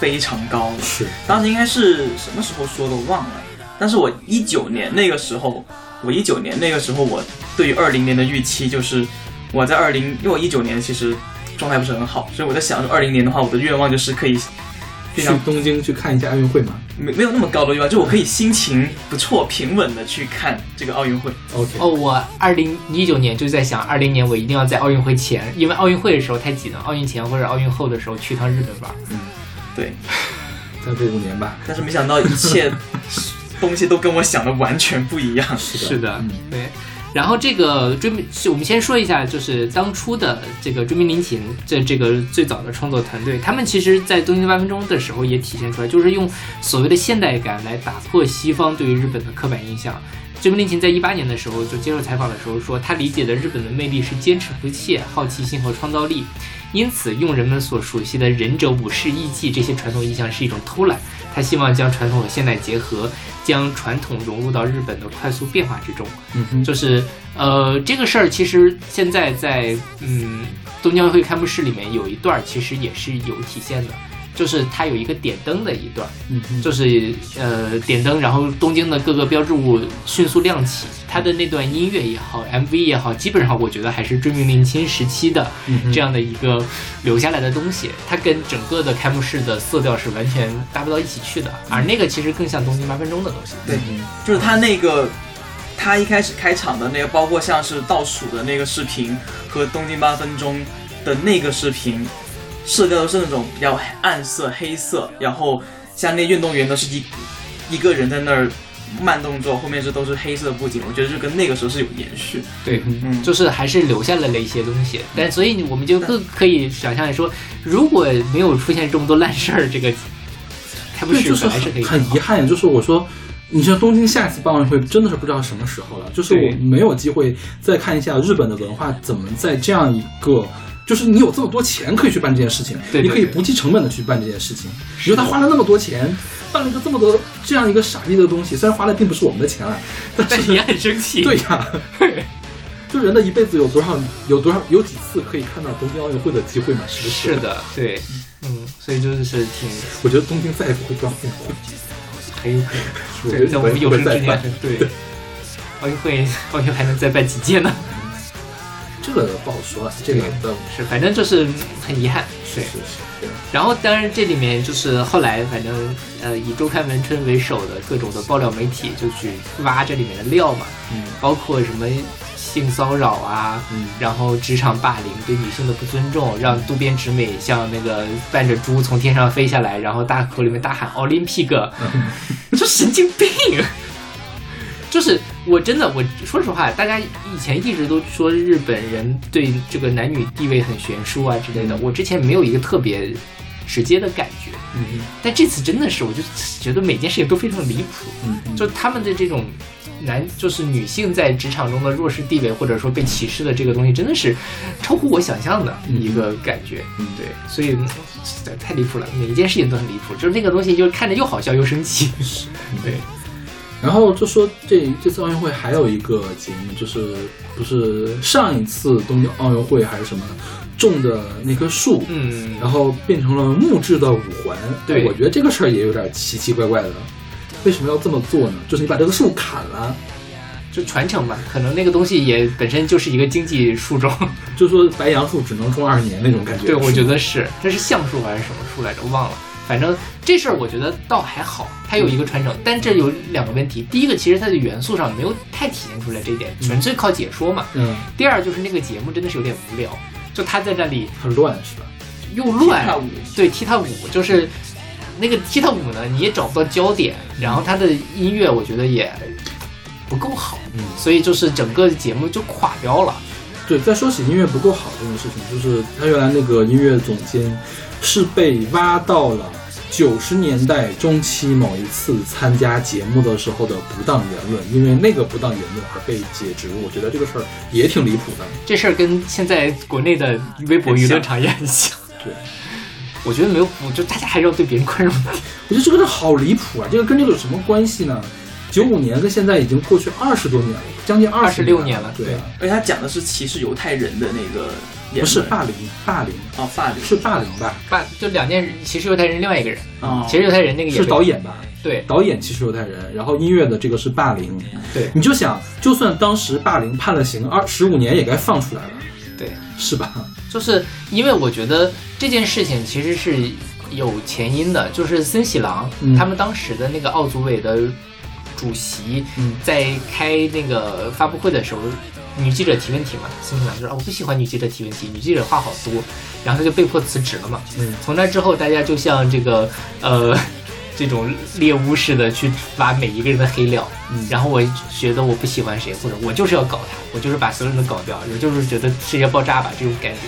非常高了。是当时应该是什么时候说的我忘了，但是我一九年那个时候，我一九年那个时候，我对于二零年的预期就是我在二零，因为我一九年其实状态不是很好，所以我在想，二零年的话，我的愿望就是可以非去常东京去看一下奥运会嘛没没有那么高的愿望，就我可以心情不错、平稳的去看这个奥运会。？OK，哦，我二零一九年就在想，二零年我一定要在奥运会前，因为奥运会的时候太挤了，奥运前或者奥运后的时候去趟日本玩。对，再过五年吧。但是没想到一切东西都跟我想的完全不一样。是的，是的嗯，对。然后这个追名，是我们先说一下，就是当初的这个追名林檎这这个最早的创作团队，他们其实在东京八分钟的时候也体现出来，就是用所谓的现代感来打破西方对于日本的刻板印象。追名林檎在一八年的时候就接受采访的时候说，他理解的日本的魅力是坚持不懈、好奇心和创造力，因此用人们所熟悉的忍者、武士、艺伎这些传统印象是一种偷懒。他希望将传统和现代结合，将传统融入到日本的快速变化之中。嗯哼，就是呃，这个事儿其实现在在嗯东京奥运会开幕式里面有一段儿，其实也是有体现的，就是它有一个点灯的一段就是呃点灯，然后东京的各个标志物迅速亮起，它的那段音乐也好，MV 也好，基本上我觉得还是追名林檎时期的嗯这样的一个留下来的东西，它跟整个的开幕式的色调是完全搭不到一起去的，而那个其实更像东京八分钟的东西。对，就是它那个，他一开始开场的那个，包括像是倒数的那个视频和东京八分钟的那个视频，色调都是那种比较暗色、黑色，然后像那运动员都是一一个人在那儿慢动作，后面是都是黑色的布景，我觉得就跟那个时候是有延续。对，嗯，就是还是留下来了一些东西，但所以我们就更可以想象说，如果没有出现这么多烂事儿，这个开幕对，式就是本来是可以很很遗憾，就是我说，你像东京下一次办奥运会真的是不知道什么时候了，就是我没有机会再看一下日本的文化怎么在这样一个就是你有这么多钱可以去办这件事情，对对你可以不计成本的去办这件事情。你说他花了那么多钱办了一个这么多这样一个傻逼的东西，虽然花的并不是我们的钱啊，但是你也很生气。对呀、就人的一辈子有多少有多少有几次可以看到东京奥运会的机会嘛？是不是？是，的，对，嗯，所以就是挺我觉得东京再也不会办奥运会，很有可能。对，我觉得在我们有生之年会再办，，对，奥运会奥运会还能再办几届呢？这个不好说了，这个的是，反正就是嗯很遗憾。对。是，是是，然后当然这里面就是后来反正呃以周刊文春为首的各种的爆料媒体就去挖这里面的料嘛，嗯。包括什么性骚扰啊，嗯。然后职场霸凌、对女性的不尊重，让渡边直美像那个伴着猪从天上飞下来，然后大口里面大喊奥林匹克这神经病。就是我真的，我说实话，大家以前一直都说日本人对这个男女地位很悬殊啊之类的，我之前没有一个特别直接的感觉，嗯。但这次真的是，我就觉得每件事情都非常离谱，嗯。嗯，就他们的这种男，就是女性在职场中的弱势地位，或者说被歧视的这个东西，真的是超乎我想象的一个感觉。嗯。对，所以太离谱了，每一件事情都很离谱，就是那个东西，就是看着又好笑又生气。对，然后就说这这次奥运会还有一个节目，就是不是上一次东京奥运会还是什么种的那棵树，嗯，然后变成了木质的五环。对我觉得这个事儿也有点奇奇怪怪的。为什么要这么做呢？就是你把这个树砍了，就传承吧，可能那个东西也本身就是一个经济树种。就说白杨树只能种二十年那种感觉。对，我觉得是，这是橡树还是什么树来着？忘了。反正这事儿我觉得倒还好，它有一个传承，但这有两个问题。第一个，其实它的元素上没有太体现出来这一点，纯粹靠解说嘛。嗯，第二就是那个节目真的是有点无聊，就他在那里很乱是吧？又乱，踢踏舞对踢踏舞就是那个踢踏舞呢，你也找不到焦点，然后它的音乐我觉得也不够好，嗯所以就是整个节目就垮掉了。对，再说起音乐不够好这件事情，就是他原来那个音乐总监是被挖到了九十年代中期某一次参加节目的时候的不当言论，因为那个不当言论而被解职。我觉得这个事儿也挺离谱的。这事儿跟现在国内的微博舆论场也很像。对，我觉得没有不，就大家还是要对别人宽容一点。我觉得这个事儿好离谱啊！这个跟这个有什么关系呢？九五年跟现在已经过去二十多年了，将近二十26年了对啊，而且他讲的是歧视犹太人的那个不是霸凌，霸凌哦，霸凌是霸凌吧？霸就两件，歧视犹太人，另外一个人，啊，歧视犹太人那个也是导演吧？对导演歧视犹太人，然后音乐的这个是霸凌。对你就想，就算当时霸凌判了刑二十五年，也该放出来了，对，是吧？就是因为我觉得这件事情其实是有前因的，就是森喜朗、嗯他们当时的那个奥组委的主席嗯在开那个发布会的时候。女记者提问题嘛，森喜朗就说：“啊，我不喜欢女记者提问题，女记者话好多。”然后他就被迫辞职了嘛。嗯从那之后，大家就像这个呃 这种猎巫似的去挖每一个人的黑料。嗯然后我觉得我不喜欢谁，或者我就是要搞他，我就是把所有人都搞掉，我就是觉得世界爆炸吧这种感觉。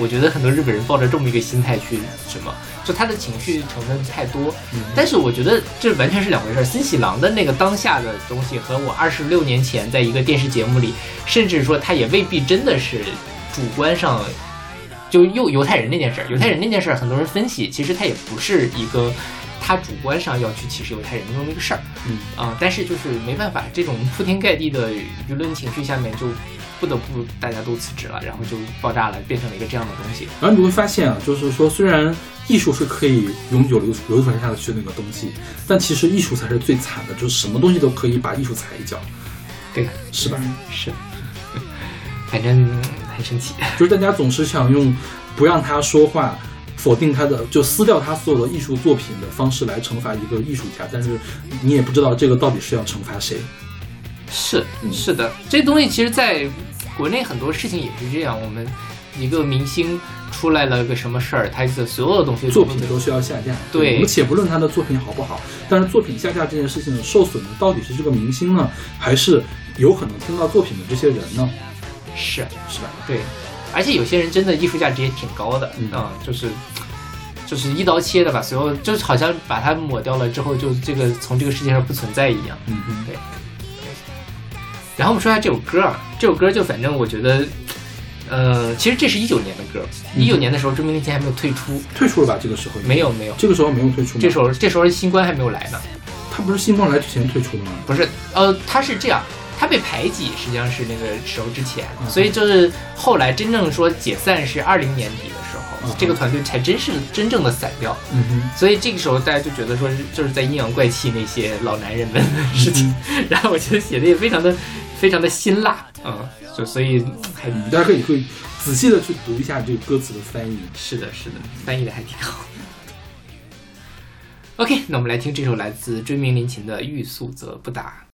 我觉得很多日本人抱着这么一个心态去什么，就他的情绪成分太多。嗯但是我觉得这完全是两回事儿。森喜朗的那个当下的东西和我二十六年前在一个电视节目里，甚至说他也未必真的是主观上就又犹太人那件事儿，犹太人那件事儿，很多人分析，其实他也不是一个他主观上要去歧视犹太人的那么一个事儿，嗯啊、但是就是没办法，这种铺天盖地的舆论情绪下面，就不得不大家都辞职了，然后就爆炸了，变成了一个这样的东西。然后你会发现啊，就是说，虽然艺术是可以永久流流传下去的那个东西，但其实艺术才是最惨的，就是什么东西都可以把艺术踩一脚，对，是吧？是，反正嗯很生气。就是大家总是想用不让他说话。否定他的，就撕掉他所有的艺术作品的方式来惩罚一个艺术家，但是你也不知道这个到底是要惩罚谁。是嗯是的，这东西其实在国内很多事情也是这样。我们一个明星出来了个什么事儿，他的所有的东西作品都需要下架。对我们且不论他的作品好不好，但是作品下架这件事情的受损的到底是这个明星呢，还是有可能听到作品的这些人呢？是是吧？对，而且有些人真的艺术价值也挺高的，嗯就是就是一刀切的把所有，就是好像把它抹掉了之后，就这个从这个世界上不存在一样。嗯嗯然后我们说一下这首歌啊，这首歌就反正我觉得，呃，其实这是一九年的歌，一九年的时候，追名林檎还没有退出，退出了吧？这个时候没有没有，这个时候没有退出吗？这时候这时候新冠还没有来呢。他不是新冠来之前退出的吗？不是，呃，他是这样，他被排挤实际上是那个时候之前，嗯所以就是后来真正说解散是二零年底嗯这个团队才真是真正的散掉。嗯哼，所以这个时候大家就觉得说就是在阴阳怪气那些老男人们的事情，嗯 然后我觉得写的也非常的非常的辛辣，嗯，就所以还大家可以会仔细的去读一下这个歌词的翻译。是的，是的，翻译的还挺好。OK，那我们来听这首来自追名林琴的《欲速则不达》。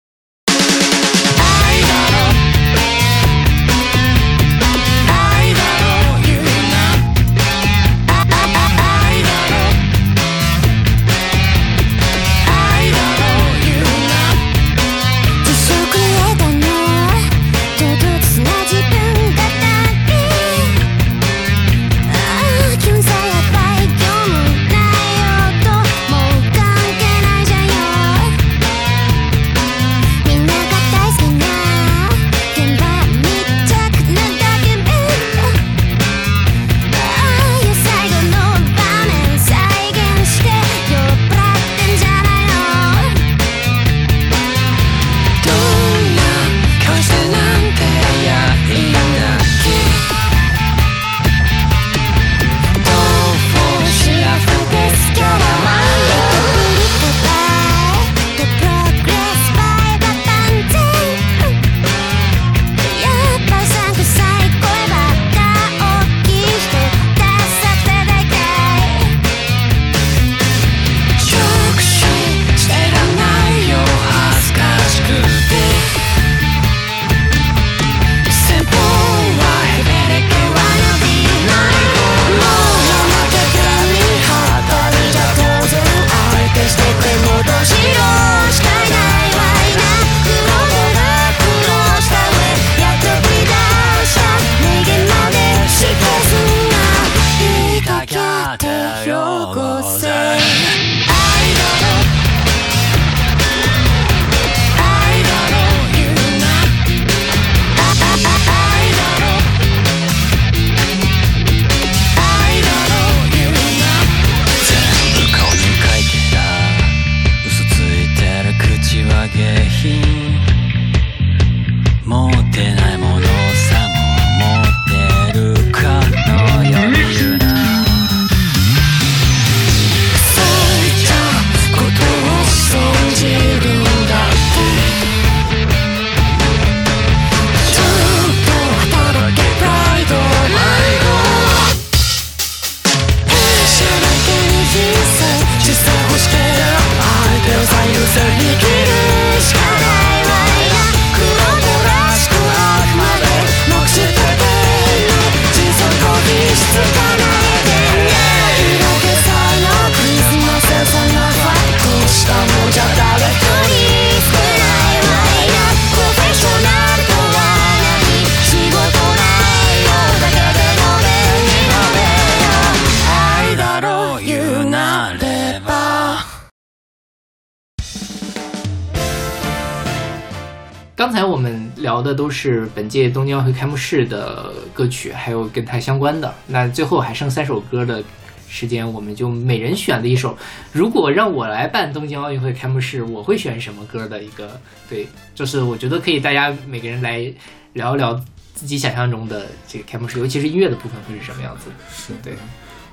是本届东京奥运会开幕式的歌曲，还有跟它相关的。那最后还剩三首歌的时间，我们就每人选了一首。如果让我来办东京奥运会开幕式，我会选什么歌的一个对，就是我觉得可以大家每个人来聊一聊自己想象中的这个开幕式，尤其是音乐的部分会是什么样子。是对，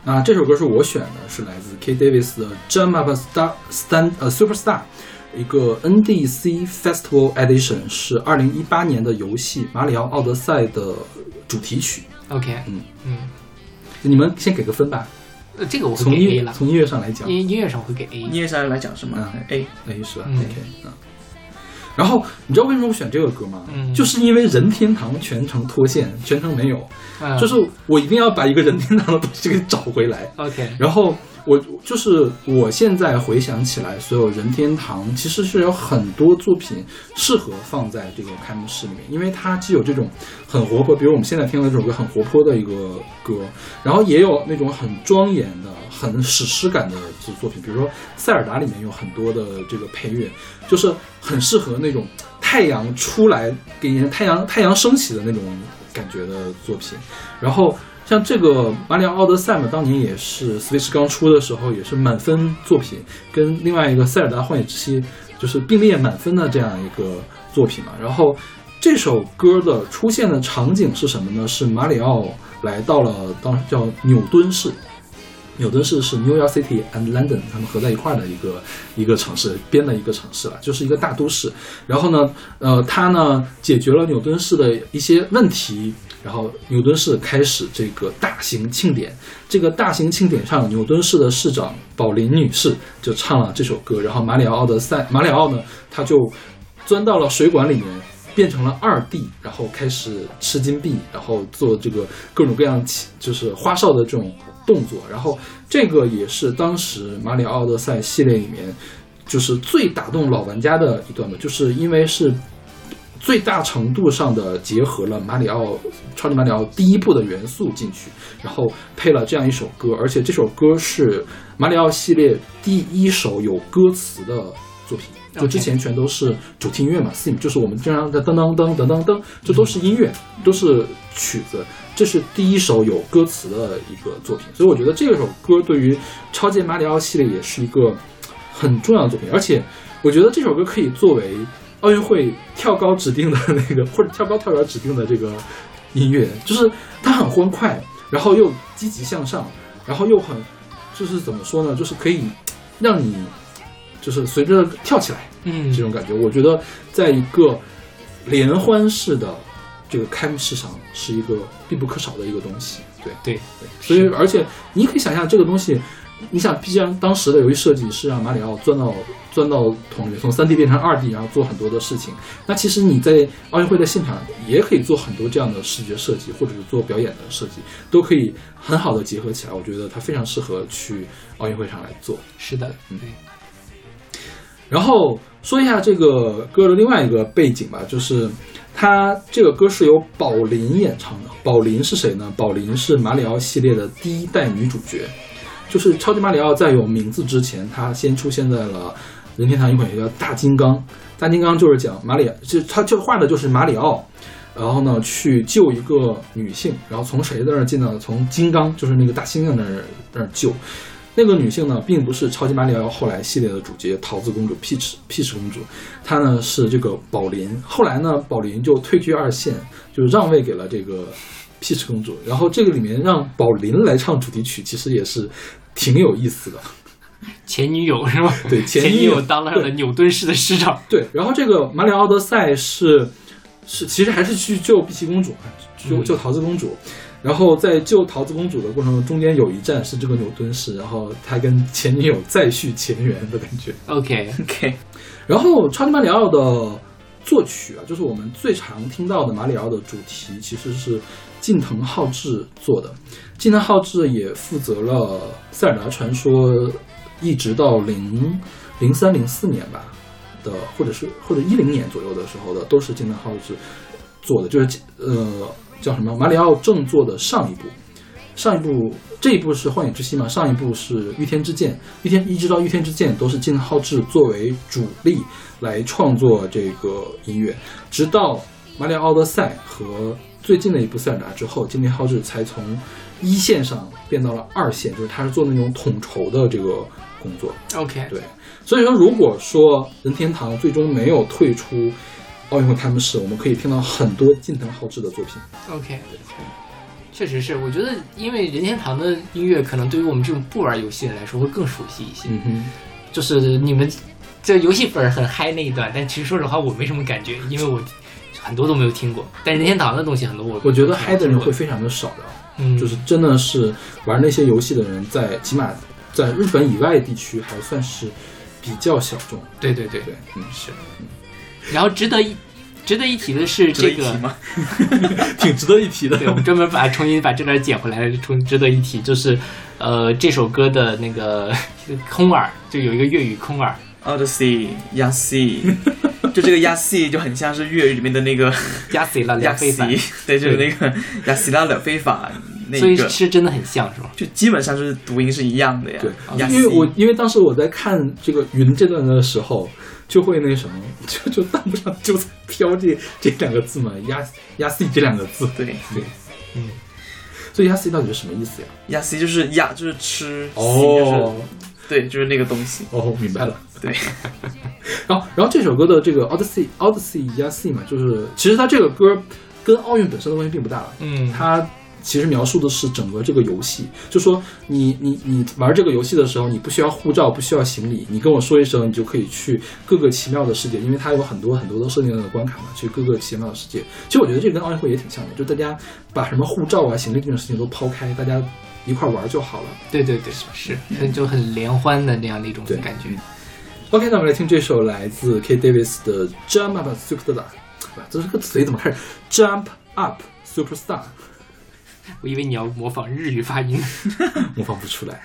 那这首歌是我选的，是来自 K Davis 的《Jump Up Star Stand 呃 Superstar》，一个 NDC Festival Edition，是二零一八年的游戏《马里奥奥德赛》的主题曲。OK，嗯嗯，你们先给个分吧，呃这个我会从给 A 了，音从音乐上来讲，音音乐上我会给 A。音乐上来讲是吗嗯？A，A 是吧、嗯 o k 嗯。然后你知道为什么我选这个歌吗？嗯就是因为任天堂全程脱线，全程没有，嗯就是我一定要把一个任天堂的东西给找回来。OK，然后我就是我现在回想起来，所有任天堂其实是有很多作品适合放在这个开幕式里面，因为它既有这种很活泼，比如我们现在听到这首歌很活泼的一个歌，然后也有那种很庄严的、很史诗感的作作品，比如说《塞尔达》里面有很多的这个配乐，就是很适合那种太阳出来，给人太阳太阳升起的那种感觉的作品。然后像这个《马里奥奥德赛》嘛，当年也是 Switch 刚出的时候也是满分作品，跟另外一个《塞尔达荒野之息》就是并列满分的这样一个作品嘛。然后这首歌的出现的场景是什么呢？是马里奥来到了当叫纽敦市。纽敦市是 New York City and London 他们合在一块儿的一个一个城市，编的一个城市了，就是一个大都市。然后呢，呃，它呢解决了纽敦市的一些问题，然后牛顿市开始这个大型庆典。这个大型庆典上，牛顿市的市长宝琳女士就唱了这首歌，然后马里奥奥德赛，马里奥呢他就钻到了水管里面。变成了二 D，然后开始吃金币，然后做这个各种各样起就是花哨的这种动作，然后这个也是当时马里奥奥德赛系列里面就是最打动老玩家的一段吧，就是因为是最大程度上的结合了马里奥超级马里奥第一部的元素进去，然后配了这样一首歌，而且这首歌是马里奥系列第一首有歌词的作品。就之前全都是主题音乐嘛，theme 就是我们经常的噔噔噔噔噔噔，这都是音乐，都是曲子。这是第一首有歌词的一个作品，所以我觉得这首歌对于超级马里奥系列也是一个很重要的作品。而且我觉得这首歌可以作为奥运会跳高指定的那个，或者跳高跳远指定的这个音乐，就是它很欢快，然后又积极向上，然后又很就是怎么说呢，就是可以让你。就是随着跳起来，嗯，这种感觉，我觉得在一个联欢式的这个开幕式上，是一个必不可少的一个东西。对对对，所以而且你可以想象这个东西，你想，毕竟当时的游戏设计是让马里奥钻到钻到桶里，从三 D 变成二 D，然后做很多的事情，那其实你在奥运会的现场也可以做很多这样的视觉设计，或者是做表演的设计，都可以很好的结合起来。我觉得它非常适合去奥运会上来做。是的，嗯。然后说一下这个歌的另外一个背景吧，就是它这个歌是由宝琳演唱的。宝琳是谁呢？宝琳是马里奥系列的第一代女主角，就是超级马里奥在有名字之前，他先出现在了任天堂一款游戏叫《大金刚》。大金刚就是讲马里，就他就画的就是马里奥，然后呢去救一个女性，然后从谁那儿进呢？从金刚，就是那个大猩猩那儿那儿救。那个女性呢，并不是超级马里奥后来系列的主角桃子公主 Peach Peach 公主，她呢是这个宝琳。后来呢，宝琳就退居二线，就让位给了这个 Peach 公主。然后这个里面让宝琳来唱主题曲，其实也是挺有意思的。前女友是吗？对，前女友当了了纽顿市的市长。对，然后这个马里奥德赛是是其实还是去救碧琪公主，救救桃子公主。然后在救桃子公主的过程中，中间有一站是这个纽顿市，然后他跟前女友再续前缘的感觉。OK OK，然后超级马里奥的作曲啊，就是我们最常听到的马里奥的主题，其实是近藤浩志做的。近藤浩志也负责了《塞尔达传说》，一直到零零三零四年吧的，或者是或者一零年左右的时候的，都是近藤浩志做的，就是呃。叫什么？马里奥正作的上一部，上一部这一部是幻影之息嘛？上一部是御天之剑，御天一直到御天之剑都是金浩志作为主力来创作这个音乐，直到马里奥奥德赛和最近的一部塞尔达之后，金田浩志才从一线上变到了二线，就是他是做那种统筹的这个工作。OK，对，所以说如果说任天堂最终没有退出。奥运会开幕式，我们可以听到很多近藤浩志的作品。OK，确实是，我觉得因为任天堂的音乐可能对于我们这种不玩游戏的人来说会更熟悉一些。嗯哼，就是你们这游戏粉很嗨那一段，但其实说实话我没什么感觉，因为我很多都没有听过。但任天堂的东西很多我我觉得嗨的人会非常的少的，嗯，就是真的是玩那些游戏的人，在起码在日本以外地区还算是比较小众。对对对对，嗯是。然后值得一值得一提的是这个，挺值得一提的。对，我们专门把重新把这段捡回来，重值得一提，就是呃这首歌的那个 空耳，就有一个粤语空耳，Odyssey 亚西，就这个亚西就很像是粤语里面的那个亚西拉亚非法，对，就是那个亚西拉了非法 那个，所以是真的很像是吧？就基本上是读音是一样的呀。对，因为我因为当时我在看这个云这段的时候。就会那什么，就就弹不上就在飘这这两个字嘛，压压 C 这两个字。对对，嗯。所以压 C 到底是什么意思呀？压 C 就是压就是吃，哦就是对，就是那个东西。哦，明白了。对，然后，然后这首歌的这个 Odyssey Odyssey 压 C 嘛，就是其实它这个歌跟奥运本身的关系并不大。嗯，它其实描述的是整个这个游戏，就说你你你玩这个游戏的时候，你不需要护照，不需要行李，你跟我说一声，你就可以去各个奇妙的世界，因为它有很多很多的设定的关卡嘛，去各个奇妙的世界。其实我觉得这跟奥运会也挺像的，就大家把什么护照啊、行李这种事情都抛开，大家一块玩就好了。对对对，是，很就很联欢的那样的一种感觉。OK，那我们来听这首来自 K Davis 的 Jump Up Superstar。这是个嘴怎么开始？Jump Up Superstar，我以为你要模仿日语发音。模仿不出来。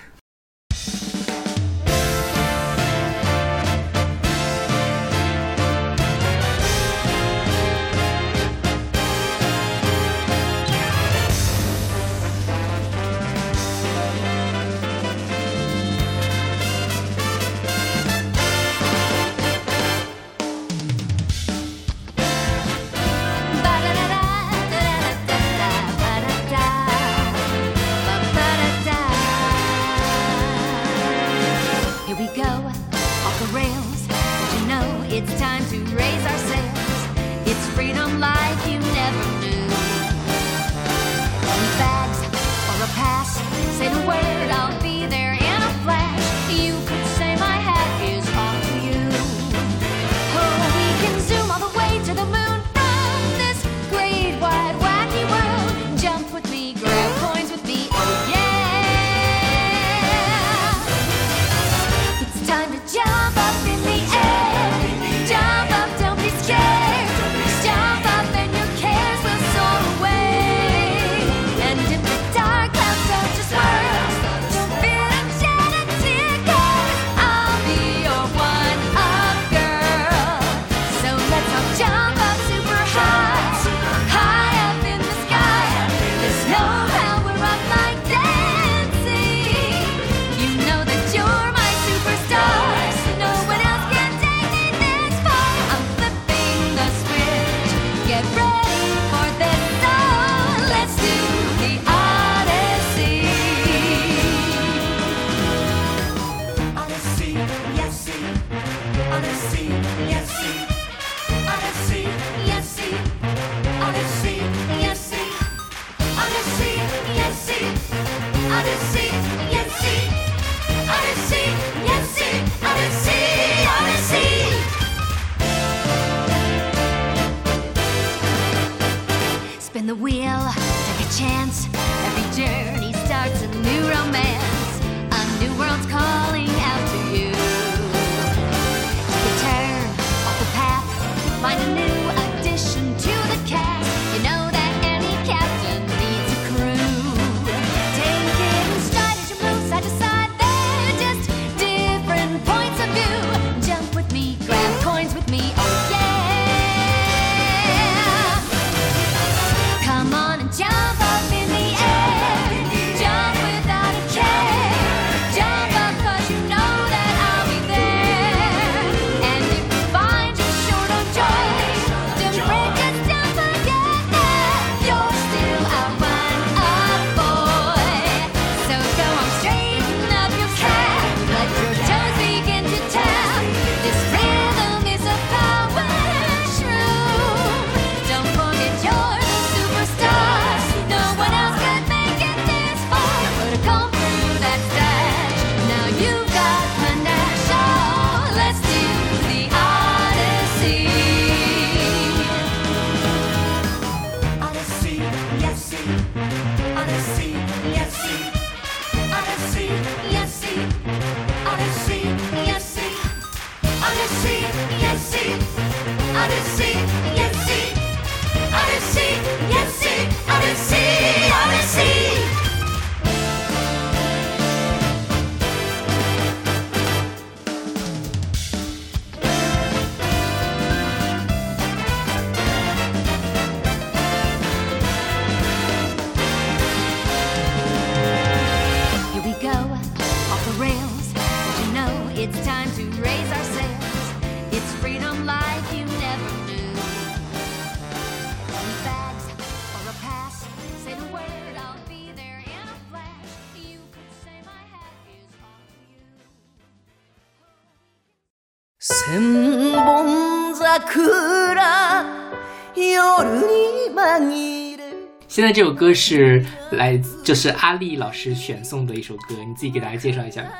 现在这首歌是来，就是阿丽老师选送的一首歌，你自己给大家介绍一下吧。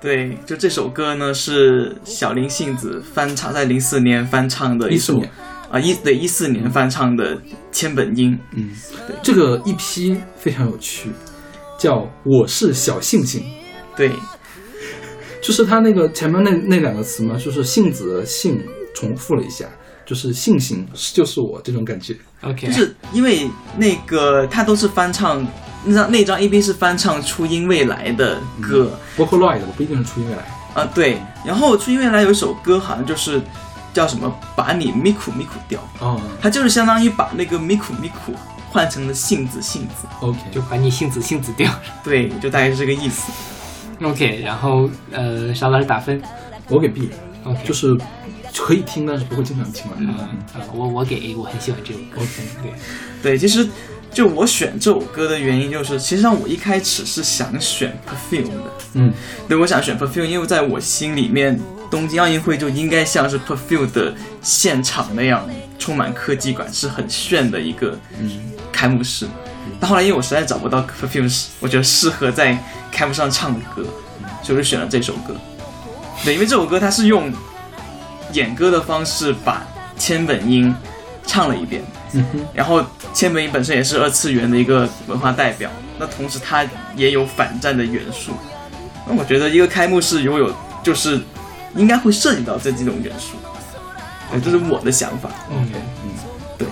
对，就这首歌呢是小林幸子翻唱，在零四年翻唱的一首14年。啊一对一四年翻唱的千本樱。嗯，这个一批非常有趣，叫《我是小幸幸》，对，就是他那个前面那那两个词嘛，就是杏子的杏重复了一下，就是信心就是我这种感觉。OK，就是因为那个他都是翻唱那张那张 A B 是翻唱初音未来的歌。Vocaloid 的不一定是初音未来，啊，对，然后初音未来有一首歌，好像就是叫什么“把你咪苦咪苦掉哦”，它就是相当于把那个咪苦咪苦换成了杏子杏子，，OK，就把你杏子杏子掉。对，就大概是这个意思。OK，然后呃，小老师打分。我给 B，OK，就是可以听，但是不会经常听了。我我给 A，我很喜欢这首歌。OK，对，对，其实就我选这首歌的原因，就是其实上我一开始是想选 Perfume 的，嗯，对，我想选 Perfume，因为在我心里面，东京奥运会就应该像是 Perfume 的现场那样，充满科技感，是很炫的一个开幕式。但后来因为我实在找不到 Perfume，我觉得适合在开幕上唱的歌，所以我就选了这首歌。对，因为这首歌它是用演歌的方式把千本樱唱了一遍，嗯哼，然后千本樱本身也是二次元的一个文化代表，那同时它也有反战的元素。那我觉得一个开幕式如果有就是应该会涉及到这几种元素，对，这是我的想法。嗯，对，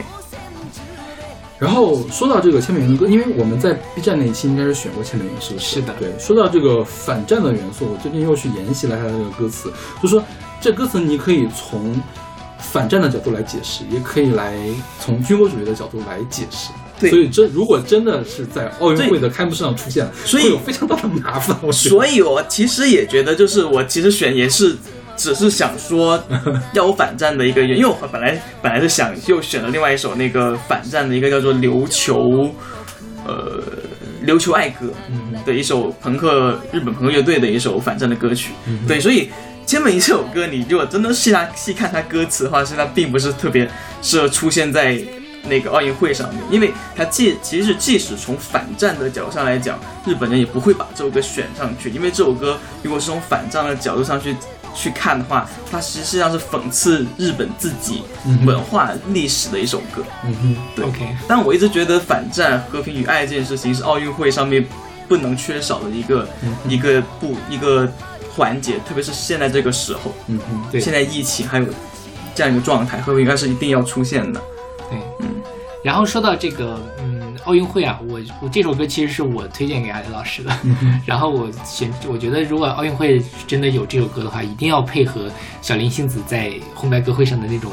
然后说到这个千本樱的歌，因为我们在 B 站那一期应该是选过千本樱，是不是？是的对，说到这个反战的元素，我最近又去研习了它的这个歌词，就说这歌词你可以从反战的角度来解释，也可以来从军国主义的角度来解释。对所以这如果真的是在奥运会的开幕式上出现了，所以会有非常大的麻烦。我所以我其实也觉得，就是我其实选也是。只是想说 要有反战的一个原因，因为我本来本来是想又选了另外一首那个反战的一个叫做《琉球》，呃，《琉球爱歌》的一首朋克日本朋克乐队的一首反战的歌曲。对，所以千本樱这首歌，你如果真的细它细看它歌词的话，实它并不是特别适合出现在那个奥运会上面，因为它即其实即使从反战的角度上来讲，日本人也不会把这首歌选上去，因为这首歌如果是从反战的角度上去去看的话，它实际上是讽刺日本自己文化历史的一首歌。嗯哼，对。OK 但我一直觉得反战、和平与爱这件事情是奥运会上面不能缺少的一个、一个不一个环节，特别是现在这个时候，嗯哼，对现在疫情还有这样一个状态，会不会应该是一定要出现的。对，嗯。然后说到这个，嗯，奥运会啊，我我这首歌其实是我推荐给阿里老师的，然后我选，我觉得如果奥运会真的有这首歌的话，一定要配合小林幸子在红白歌会上的那种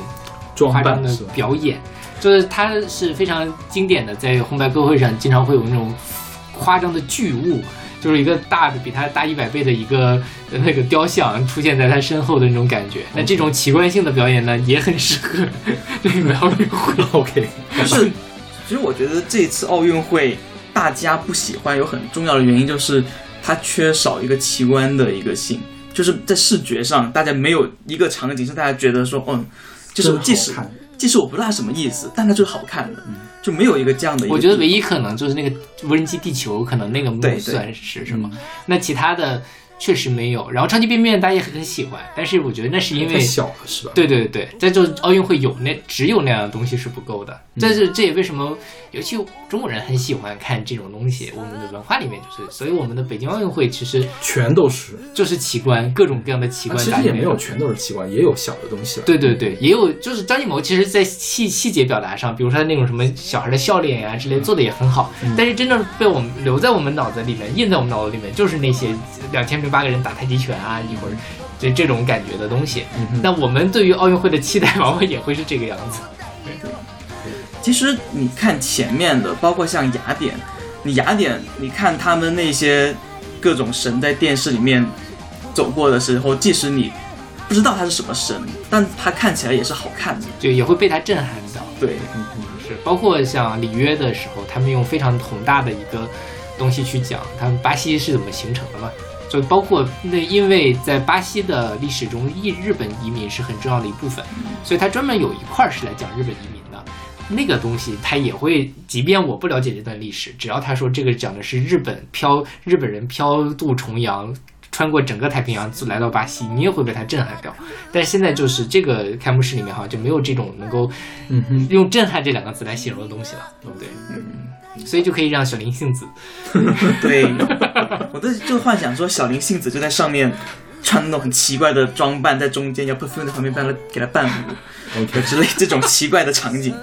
装夸张的？表演，就是他是非常经典的，在红白歌会上经常会有那种夸张的巨物，就是一个大的比他大一百倍的一个呃那个雕像出现在他身后的那种感觉。那这种奇观性的表演呢，也很适合这个奥运会。OK，就是，其实我觉得这次奥运会大家不喜欢有很重要的原因就是它缺少一个奇观的一个性，就是在视觉上大家没有一个场景是大家觉得说，嗯，就是即使看即使我不知道它什么意思，但它就是好看的，就没有一个这样的一个。我觉得唯一可能就是那个无人机地球，可能那个算是什么，那其他的确实没有。然后超级变变大家也很喜欢，但是我觉得那是因为太小了是吧？对对对，在就奥运会有那只有那样的东西是不够的。这是这也为什么，尤其中国人很喜欢看这种东西，我们的文化里面就是，所以我们的北京奥运会其实全都是，就是奇观，各种各样的奇啊观。其实也没有。全都是奇观，也有小的东西。对对对，也有，就是张艺谋，其实在细细节表达上，比如说他那种什么小孩的笑脸呀、之类，做的也很好。但是真正被我们留在我们脑子里面、印在我们脑子里面，就是那些两千零八个人打太极拳啊，一会儿这这种感觉的东西。那我们对于奥运会的期待，往往也会是这个样子。其实你看前面的，包括像雅典，你雅典，你看他们那些各种神在电视里面走过的时候，即使你不知道他是什么神，但他看起来也是好看的。就也会被他震撼到。对，嗯嗯是包括像里约的时候，他们用非常宏大的一个东西去讲他们巴西是怎么形成的嘛，就包括那因为在巴西的历史中，日日本移民是很重要的一部分，所以他专门有一块儿是来讲日本移民的。那个东西他也会，即便我不了解这段历史，只要他说这个讲的是日本漂日本人漂渡重洋，穿过整个太平洋就来到巴西，你也会被他震撼掉。但现在就是这个开幕式里面好像就没有这种能够用“震撼”这两个字来形容的东西了，对不对？嗯，所以就可以让小林幸子，对，我都就幻想说小林幸子就在上面 穿那种很奇怪的装扮，在中间，要 perfume 在旁边帮他给他伴舞 OK 之类这种奇怪的场景。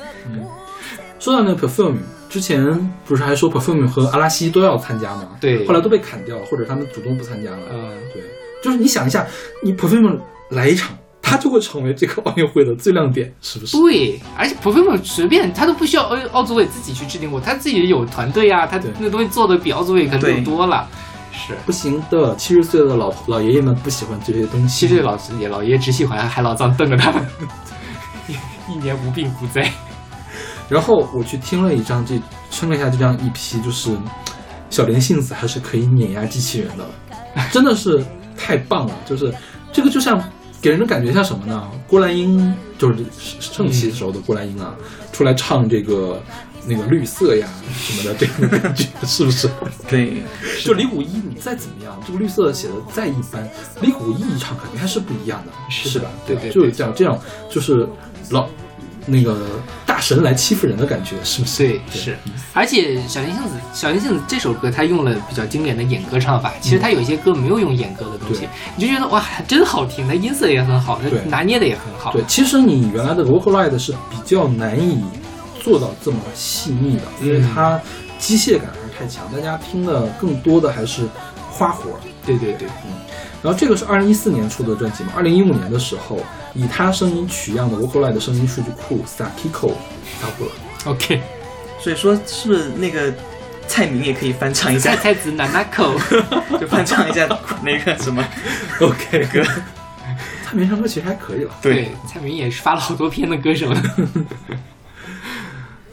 说到那个 Perfume，之前不是还说 Perfume 和阿拉西都要参加吗？对后来都被砍掉了，或者他们主动不参加了。嗯，对，就是你想一下，你 Perfume 来一场，他就会成为这个奥运会的最亮点，是不是？对，而且 perfume 随便他都不需要奥奥组委自己去制定过，他自己有团队啊，他那东西做的比奥组委可能有多了。是，不行的，七十岁的老老爷爷们不喜欢这些东西。七十岁老爷老爷爷只喜欢海老藏瞪着他们，一年无病无灾。然后我去听了一张这听了一下这张 EP，就是小林幸子还是可以碾压机器人的，真的是太棒了。就是这个就像给人的感觉像什么呢？郭兰英就是盛期的时候的郭兰英啊，出来唱这个那个绿色呀什么的，这种感觉是不是？对，就李谷一，你再怎么样，这个绿色写的再一般，李谷一一唱肯定还是不一样的，是的吧？对对就是这样，这样就是老那个大神来欺负人的感觉，是不是？对，是，而且小林幸子，小林幸子这首歌他用了比较经典的演歌唱法，其实他有一些歌没有用演歌的东西对，你就觉得哇，真好听，他音色也很好，他拿捏的也很好。对，其实你原来的 Vocaloid 是比较难以做到这么细腻的，因为它机械感还是太强，大家听的更多的还是花活对。对对。嗯，然后这个是二零一四年出的专辑嘛，二零一五年的时候，以他声音取样的 Vocaloid 的声音数据库 Sakiko 发布了。OK，所以说是不是那个蔡明也可以翻唱一下，菜菜子 Nanako，就翻唱一下那个什么 OK 歌，蔡明唱歌其实还可以了。对，蔡明也是发了好多篇的歌手。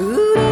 Cool.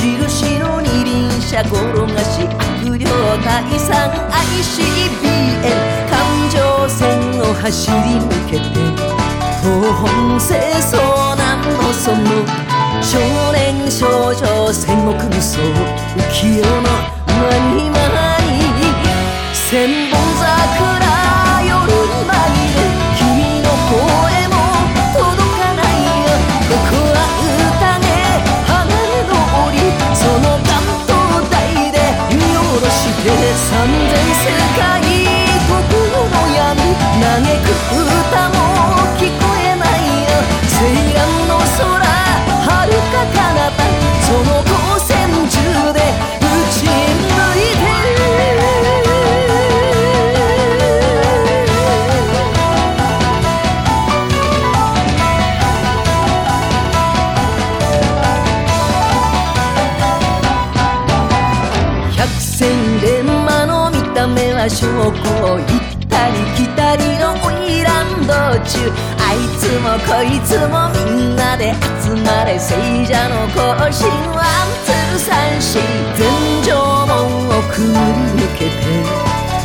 印の二輪車転がし悪霊退散 ICBM 環状線を走り抜けて東本清掃南のその少年少女戦国無双浮世の間に間に千本桜もこいつもみんなで集まれ聖者の行進ワンツー三四全城門をくぐり抜けて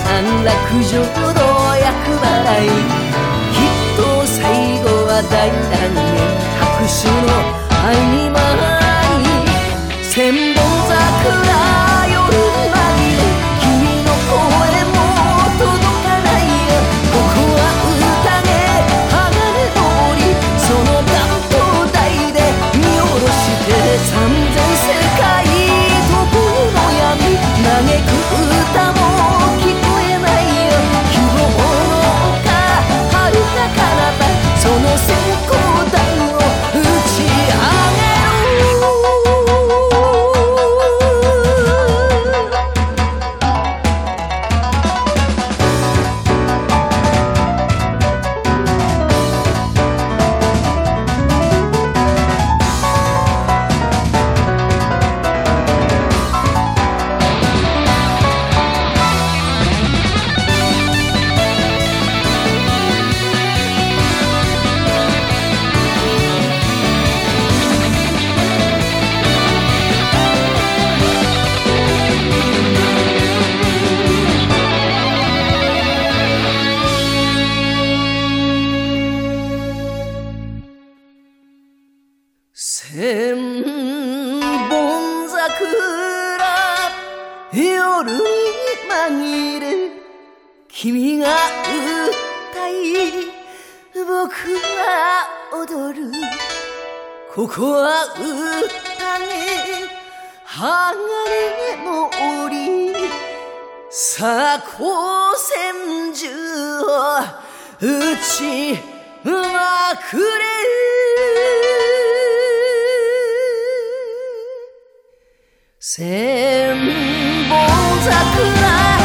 安楽浄土厄払いきっと最後は大団円拍手の合間合君が歌い僕は踊る。ここは宴鋼の檻さあ光線銃を撃ちまくれ。千本桜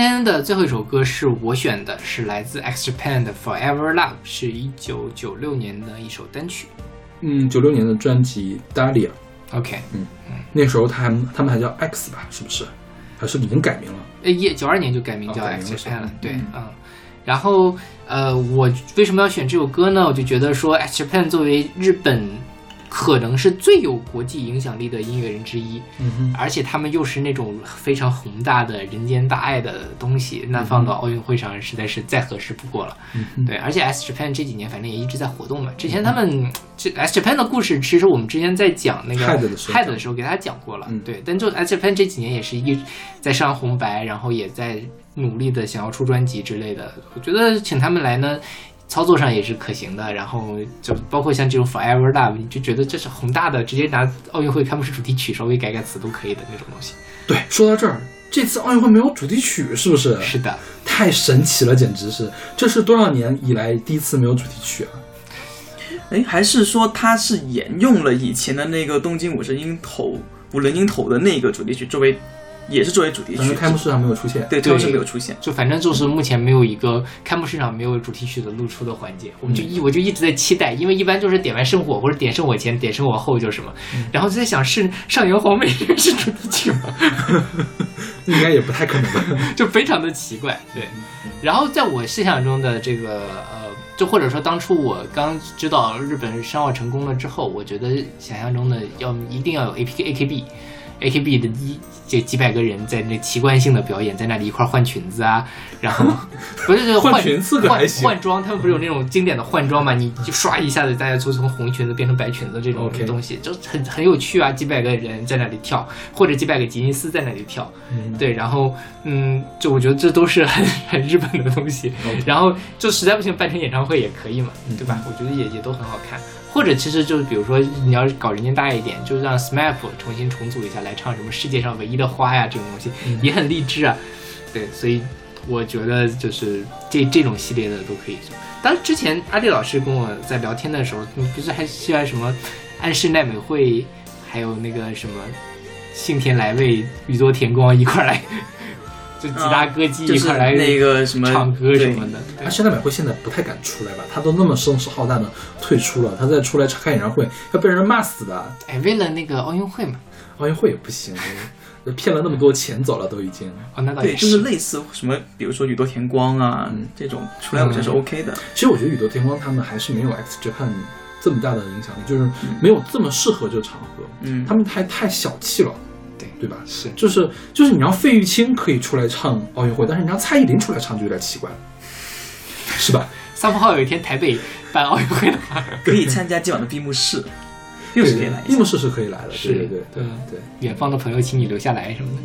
天的最后一首歌是我选的，是来自 X Japan 的《Forever Love》，是一九九六年的一首单曲。嗯，九六年的专辑《Dahlia》，OK，嗯那时候他还他们还叫 X 吧？是不是？还是已经改名了？呃，也九二年就改名叫 X Japan 了，对，嗯嗯。然后，呃，我为什么要选这首歌呢？我就觉得说，X Japan 作为日本可能是最有国际影响力的音乐人之一，嗯哼，而且他们又是那种非常宏大的人间大爱的东西，那放到奥运会上实在是再合适不过了。嗯，对，而且 S Japan 这几年反正也一直在活动嘛。之前他们这 S Japan 的故事，其实我们之前在讲那个 Hyde 的时候的时候给大家讲过了。嗯对，但就 S Japan 这几年也是一在上红白，然后也在努力的想要出专辑之类的。我觉得请他们来呢。操作上也是可行的，然后就包括像这种 Forever Love，你就觉得这是宏大的，直接拿奥运会开幕式主题曲稍微改改词都可以的那种东西。对，说到这儿，这次奥运会没有主题曲，是不是？是的，太神奇了，简直是！这是多少年以来第一次没有主题曲啊？哎，还是说它是沿用了以前的那个东京五十音头五人音头的那个主题曲作为，也是作为主题曲，开幕式上没有出现。对，开幕式没有出现。就反正就是目前没有一个开幕式上没有主题曲的露出的环节，我们就一我就一直在期待，因为一般就是点完圣火或者点圣火前点圣火后就是什么，然后就在想是上元皇美是主题曲吗？应该也不太可能吧？就非常的奇怪，对。然后在我设想中的这个呃，就或者说当初我刚知道日本申奥成功了之后，我觉得想象中的要一定要有 A P A K B。A K B 的一这几百个人在那奇观性的表演，在那里一块儿换裙子啊，然后 不是就是换裙子换行换装，他们不是有那种经典的换装嘛？你就唰一下子，大家就从红裙子变成白裙子这种东西就很很有趣啊！几百个人在那里跳，或者几百个吉尼斯在那里跳，嗯，对，然后嗯，就我觉得这都是很很日本的东西然后就实在不行办成演唱会也可以嘛，嗯对吧？我觉得也也都很好看。或者其实就是比如说你要是搞人间大爱一点，就是让 SMAP 重新重组一下来唱什么世界上唯一的花呀这种东西，嗯也很励志啊。对，所以我觉得就是这这种系列的都可以做。当然之前阿弟老师跟我在聊天的时候，你不是还喜欢什么安室奈美惠，还有那个什么幸田来未、宇多田光一块儿来，就几大歌姬就是一块儿来那个什么唱歌什么的。对安室奈美惠现在不太敢出来吧？她都那么声势浩大的退出了，她再出来开演唱会要被人骂死的。哎，为了那个奥运会嘛，奥运会也不行，骗了那么多钱走了都已经。哦，那倒对，也就是类似什么，比如说宇多田光啊、嗯这种出来，我觉得是 OK 的。其实我觉得宇多田光他们还是没有 X Japan 这么大的影响力，就是没有这么适合这个场合。嗯，他们太太小气了，对对吧？是就是就是你让费玉清可以出来唱奥运会，但是你让蔡依林出来唱就有点奇怪了，是吧？三号有一天台北办奥运会的话，可以 参加今晚的闭幕式，又是可以来一下闭幕。式是可以来的，对是对对对嗯对。远方的朋友，请你留下来什么的。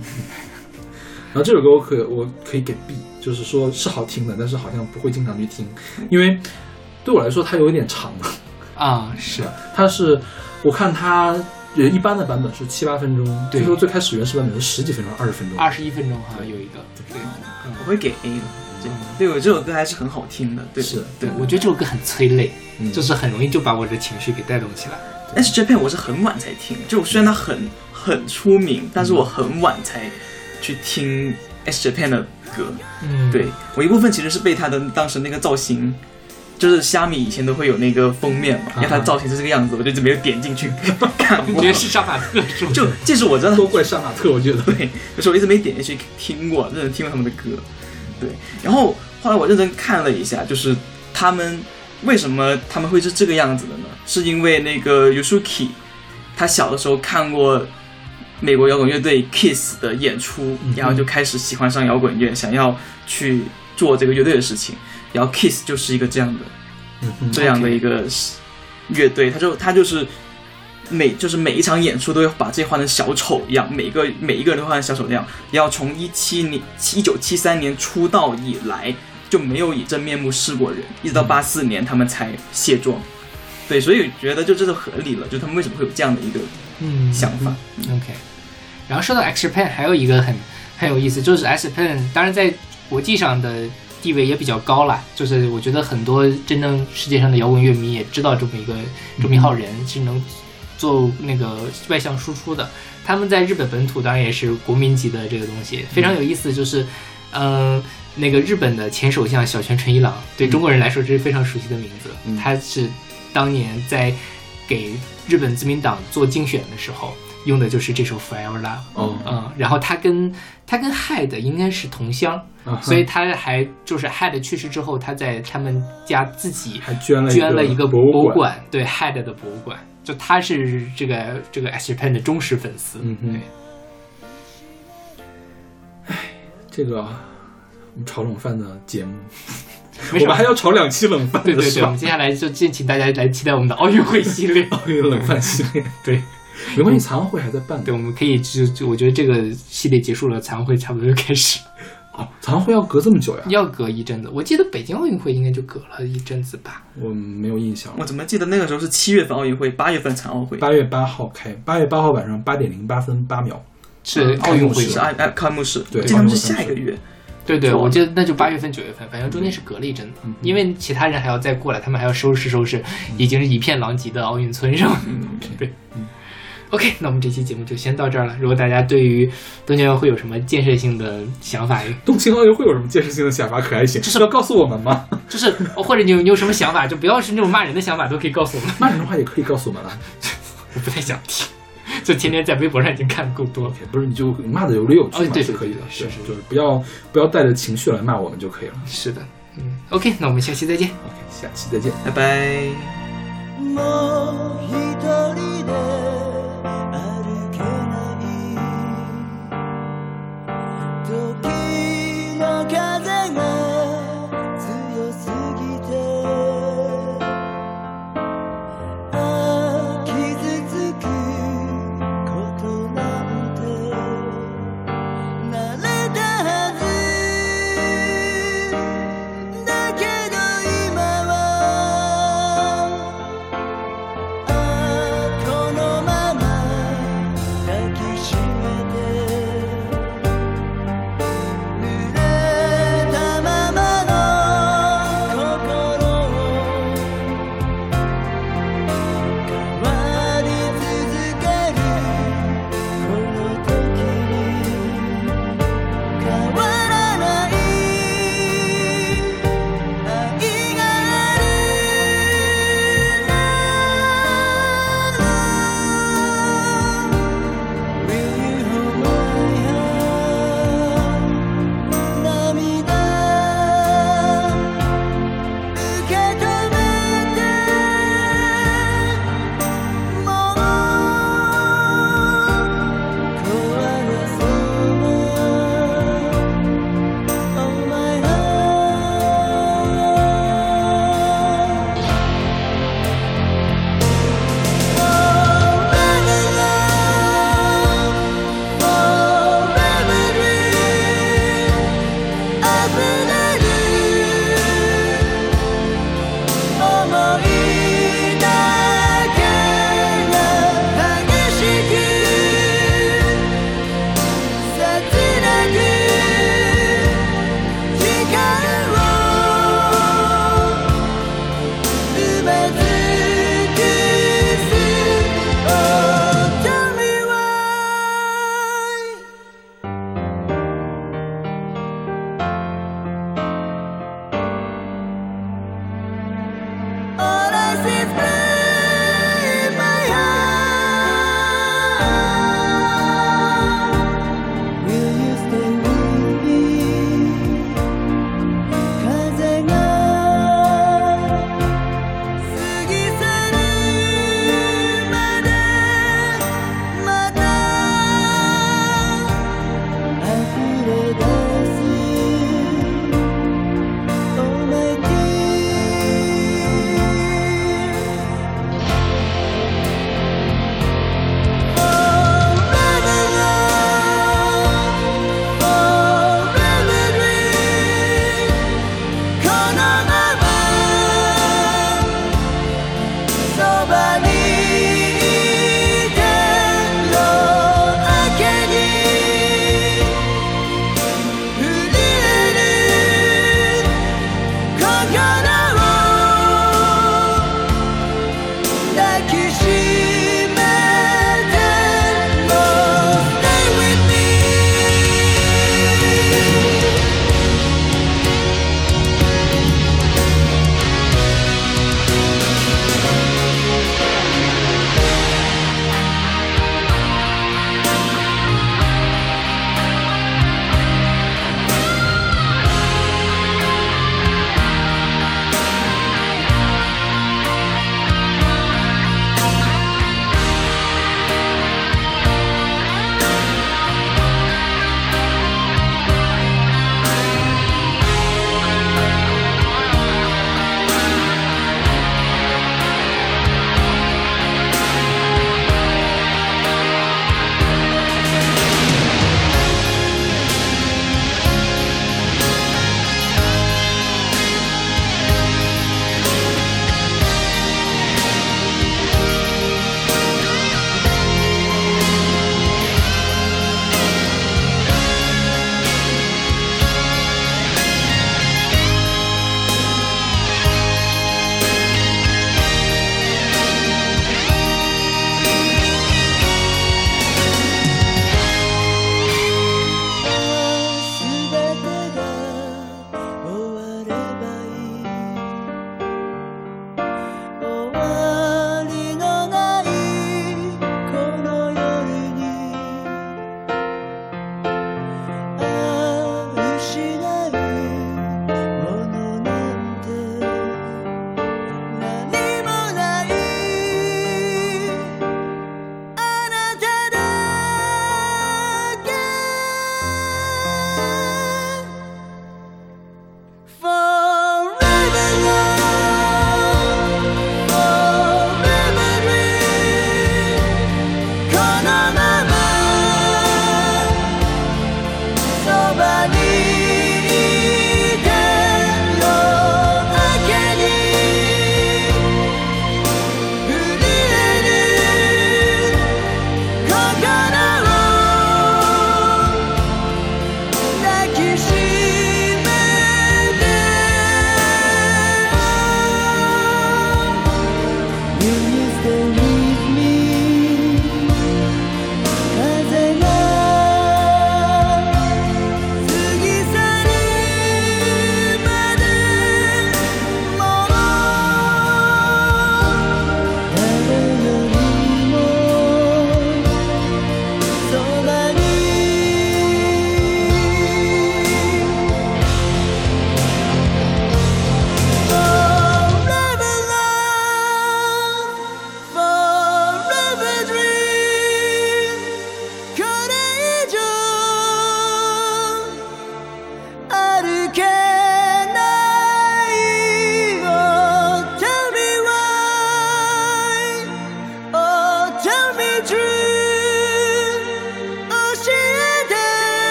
然后这首歌我可我可以给 B，就是说是好听的，但是好像不会经常去听，因为对我来说它有一点长。啊，是它是我看它也一般的版本是七八分钟，对据说最开始原始版本是十几分钟、二十分钟。二十一分钟，好像有一个。对，我会给 A 对我这首歌还是很好听的，对，是对，我觉得这首歌很催泪，嗯就是很容易就把我的情绪给带动起来。S Japan 我是很晚才听，就虽然它很很出名，但是我很晚才去听 S Japan 的歌。嗯，对我一部分其实是被他的当时那个造型，就是虾米以前都会有那个封面嘛，因为他造型是这个样子，我就一直没有点进去 看过。我觉得是杀马特？就即使我真的都怪杀马特，我觉得。对，就是我一直没点进去听过，认真听过他们的歌。对，然后后来我认真看了一下，就是他们为什么他们会是这个样子的呢？是因为那个 Yusuki 他小的时候看过美国摇滚乐队 Kiss 的演出，然后就开始喜欢上摇滚乐，想要去做这个乐队的事情。然后 Kiss 就是一个这样的、嗯这样的一个乐队，他就他就是每就是每一场演出都要把自己换成小丑一样，每个每一个人都换成小丑那样。然后从一七年一九七三年出道以来就没有以真面目示过人，一直到八四年他们才卸妆。对，所以觉得就这就合理了，就他们为什么会有这样的一个嗯想法。OK，然后说到 X Japan，还有一个很很有意思，就是 X Japan 当然在国际上的地位也比较高啦，就是我觉得很多真正世界上的摇滚乐迷也知道这么一个这么一号人是能做那个外向输出的。他们在日本本土当然也是国民级的这个东西，非常有意思，就是嗯、呃那个日本的前首相小泉纯一郎，对中国人来说这是非常熟悉的名字，嗯。他是当年在给日本自民党做竞选的时候用的就是这首《Forever Love》。哦。嗯，然后他跟他跟 Head 应该是同乡，啊所以他还就是 Head 去世之后，他在他们家自己还捐了捐了一个博。物馆，对 Head 的博物馆，就他是这个这个 X Japan 的忠实粉丝。嗯哼。对，这个炒冷饭的节目，我们还要炒两期冷饭对对对，我们接下来就敬请大家来期待我们的奥运会系列。奥运冷饭系列，对没关系，残奥会还在办对，我们可以就就我觉得这个系列结束了，残奥会差不多就开始，哦，残奥会要隔这么久呀？要隔一阵子。我记得北京奥运会应该就隔了一阵子吧。我没有印象。我怎么记得那个时候是七月份奥运会，八月份残奥会，八月八号开，八月八号晚上八点零八分八秒。是奥运会是开幕式，对开幕式下一个月。对对，我记得那就八月份、九月份，反正中间是隔了一阵子，因为其他人还要再过来，他们还要收拾收拾，已经是一片狼藉的奥运村上。对，OK，那我们这期节目就先到这儿了。如果大家对于东京奥运会有什么建设性的想法，东京奥运会有什么建设性的想法可还行？这是要告诉我们吗？就是或者你有你有什么想法，就不要是那种骂人的想法，都可以告诉我们。骂人的话也可以告诉我们啊。我不太想听，就天天在微博上已经看够多了。不是，你就骂的有理有据嘛，哦对是可以的。是是对就是不要不要带着情绪来骂我们就可以了。是的，嗯，OK，那我们下期再见。 OK，下期再见。拜拜。もう一人で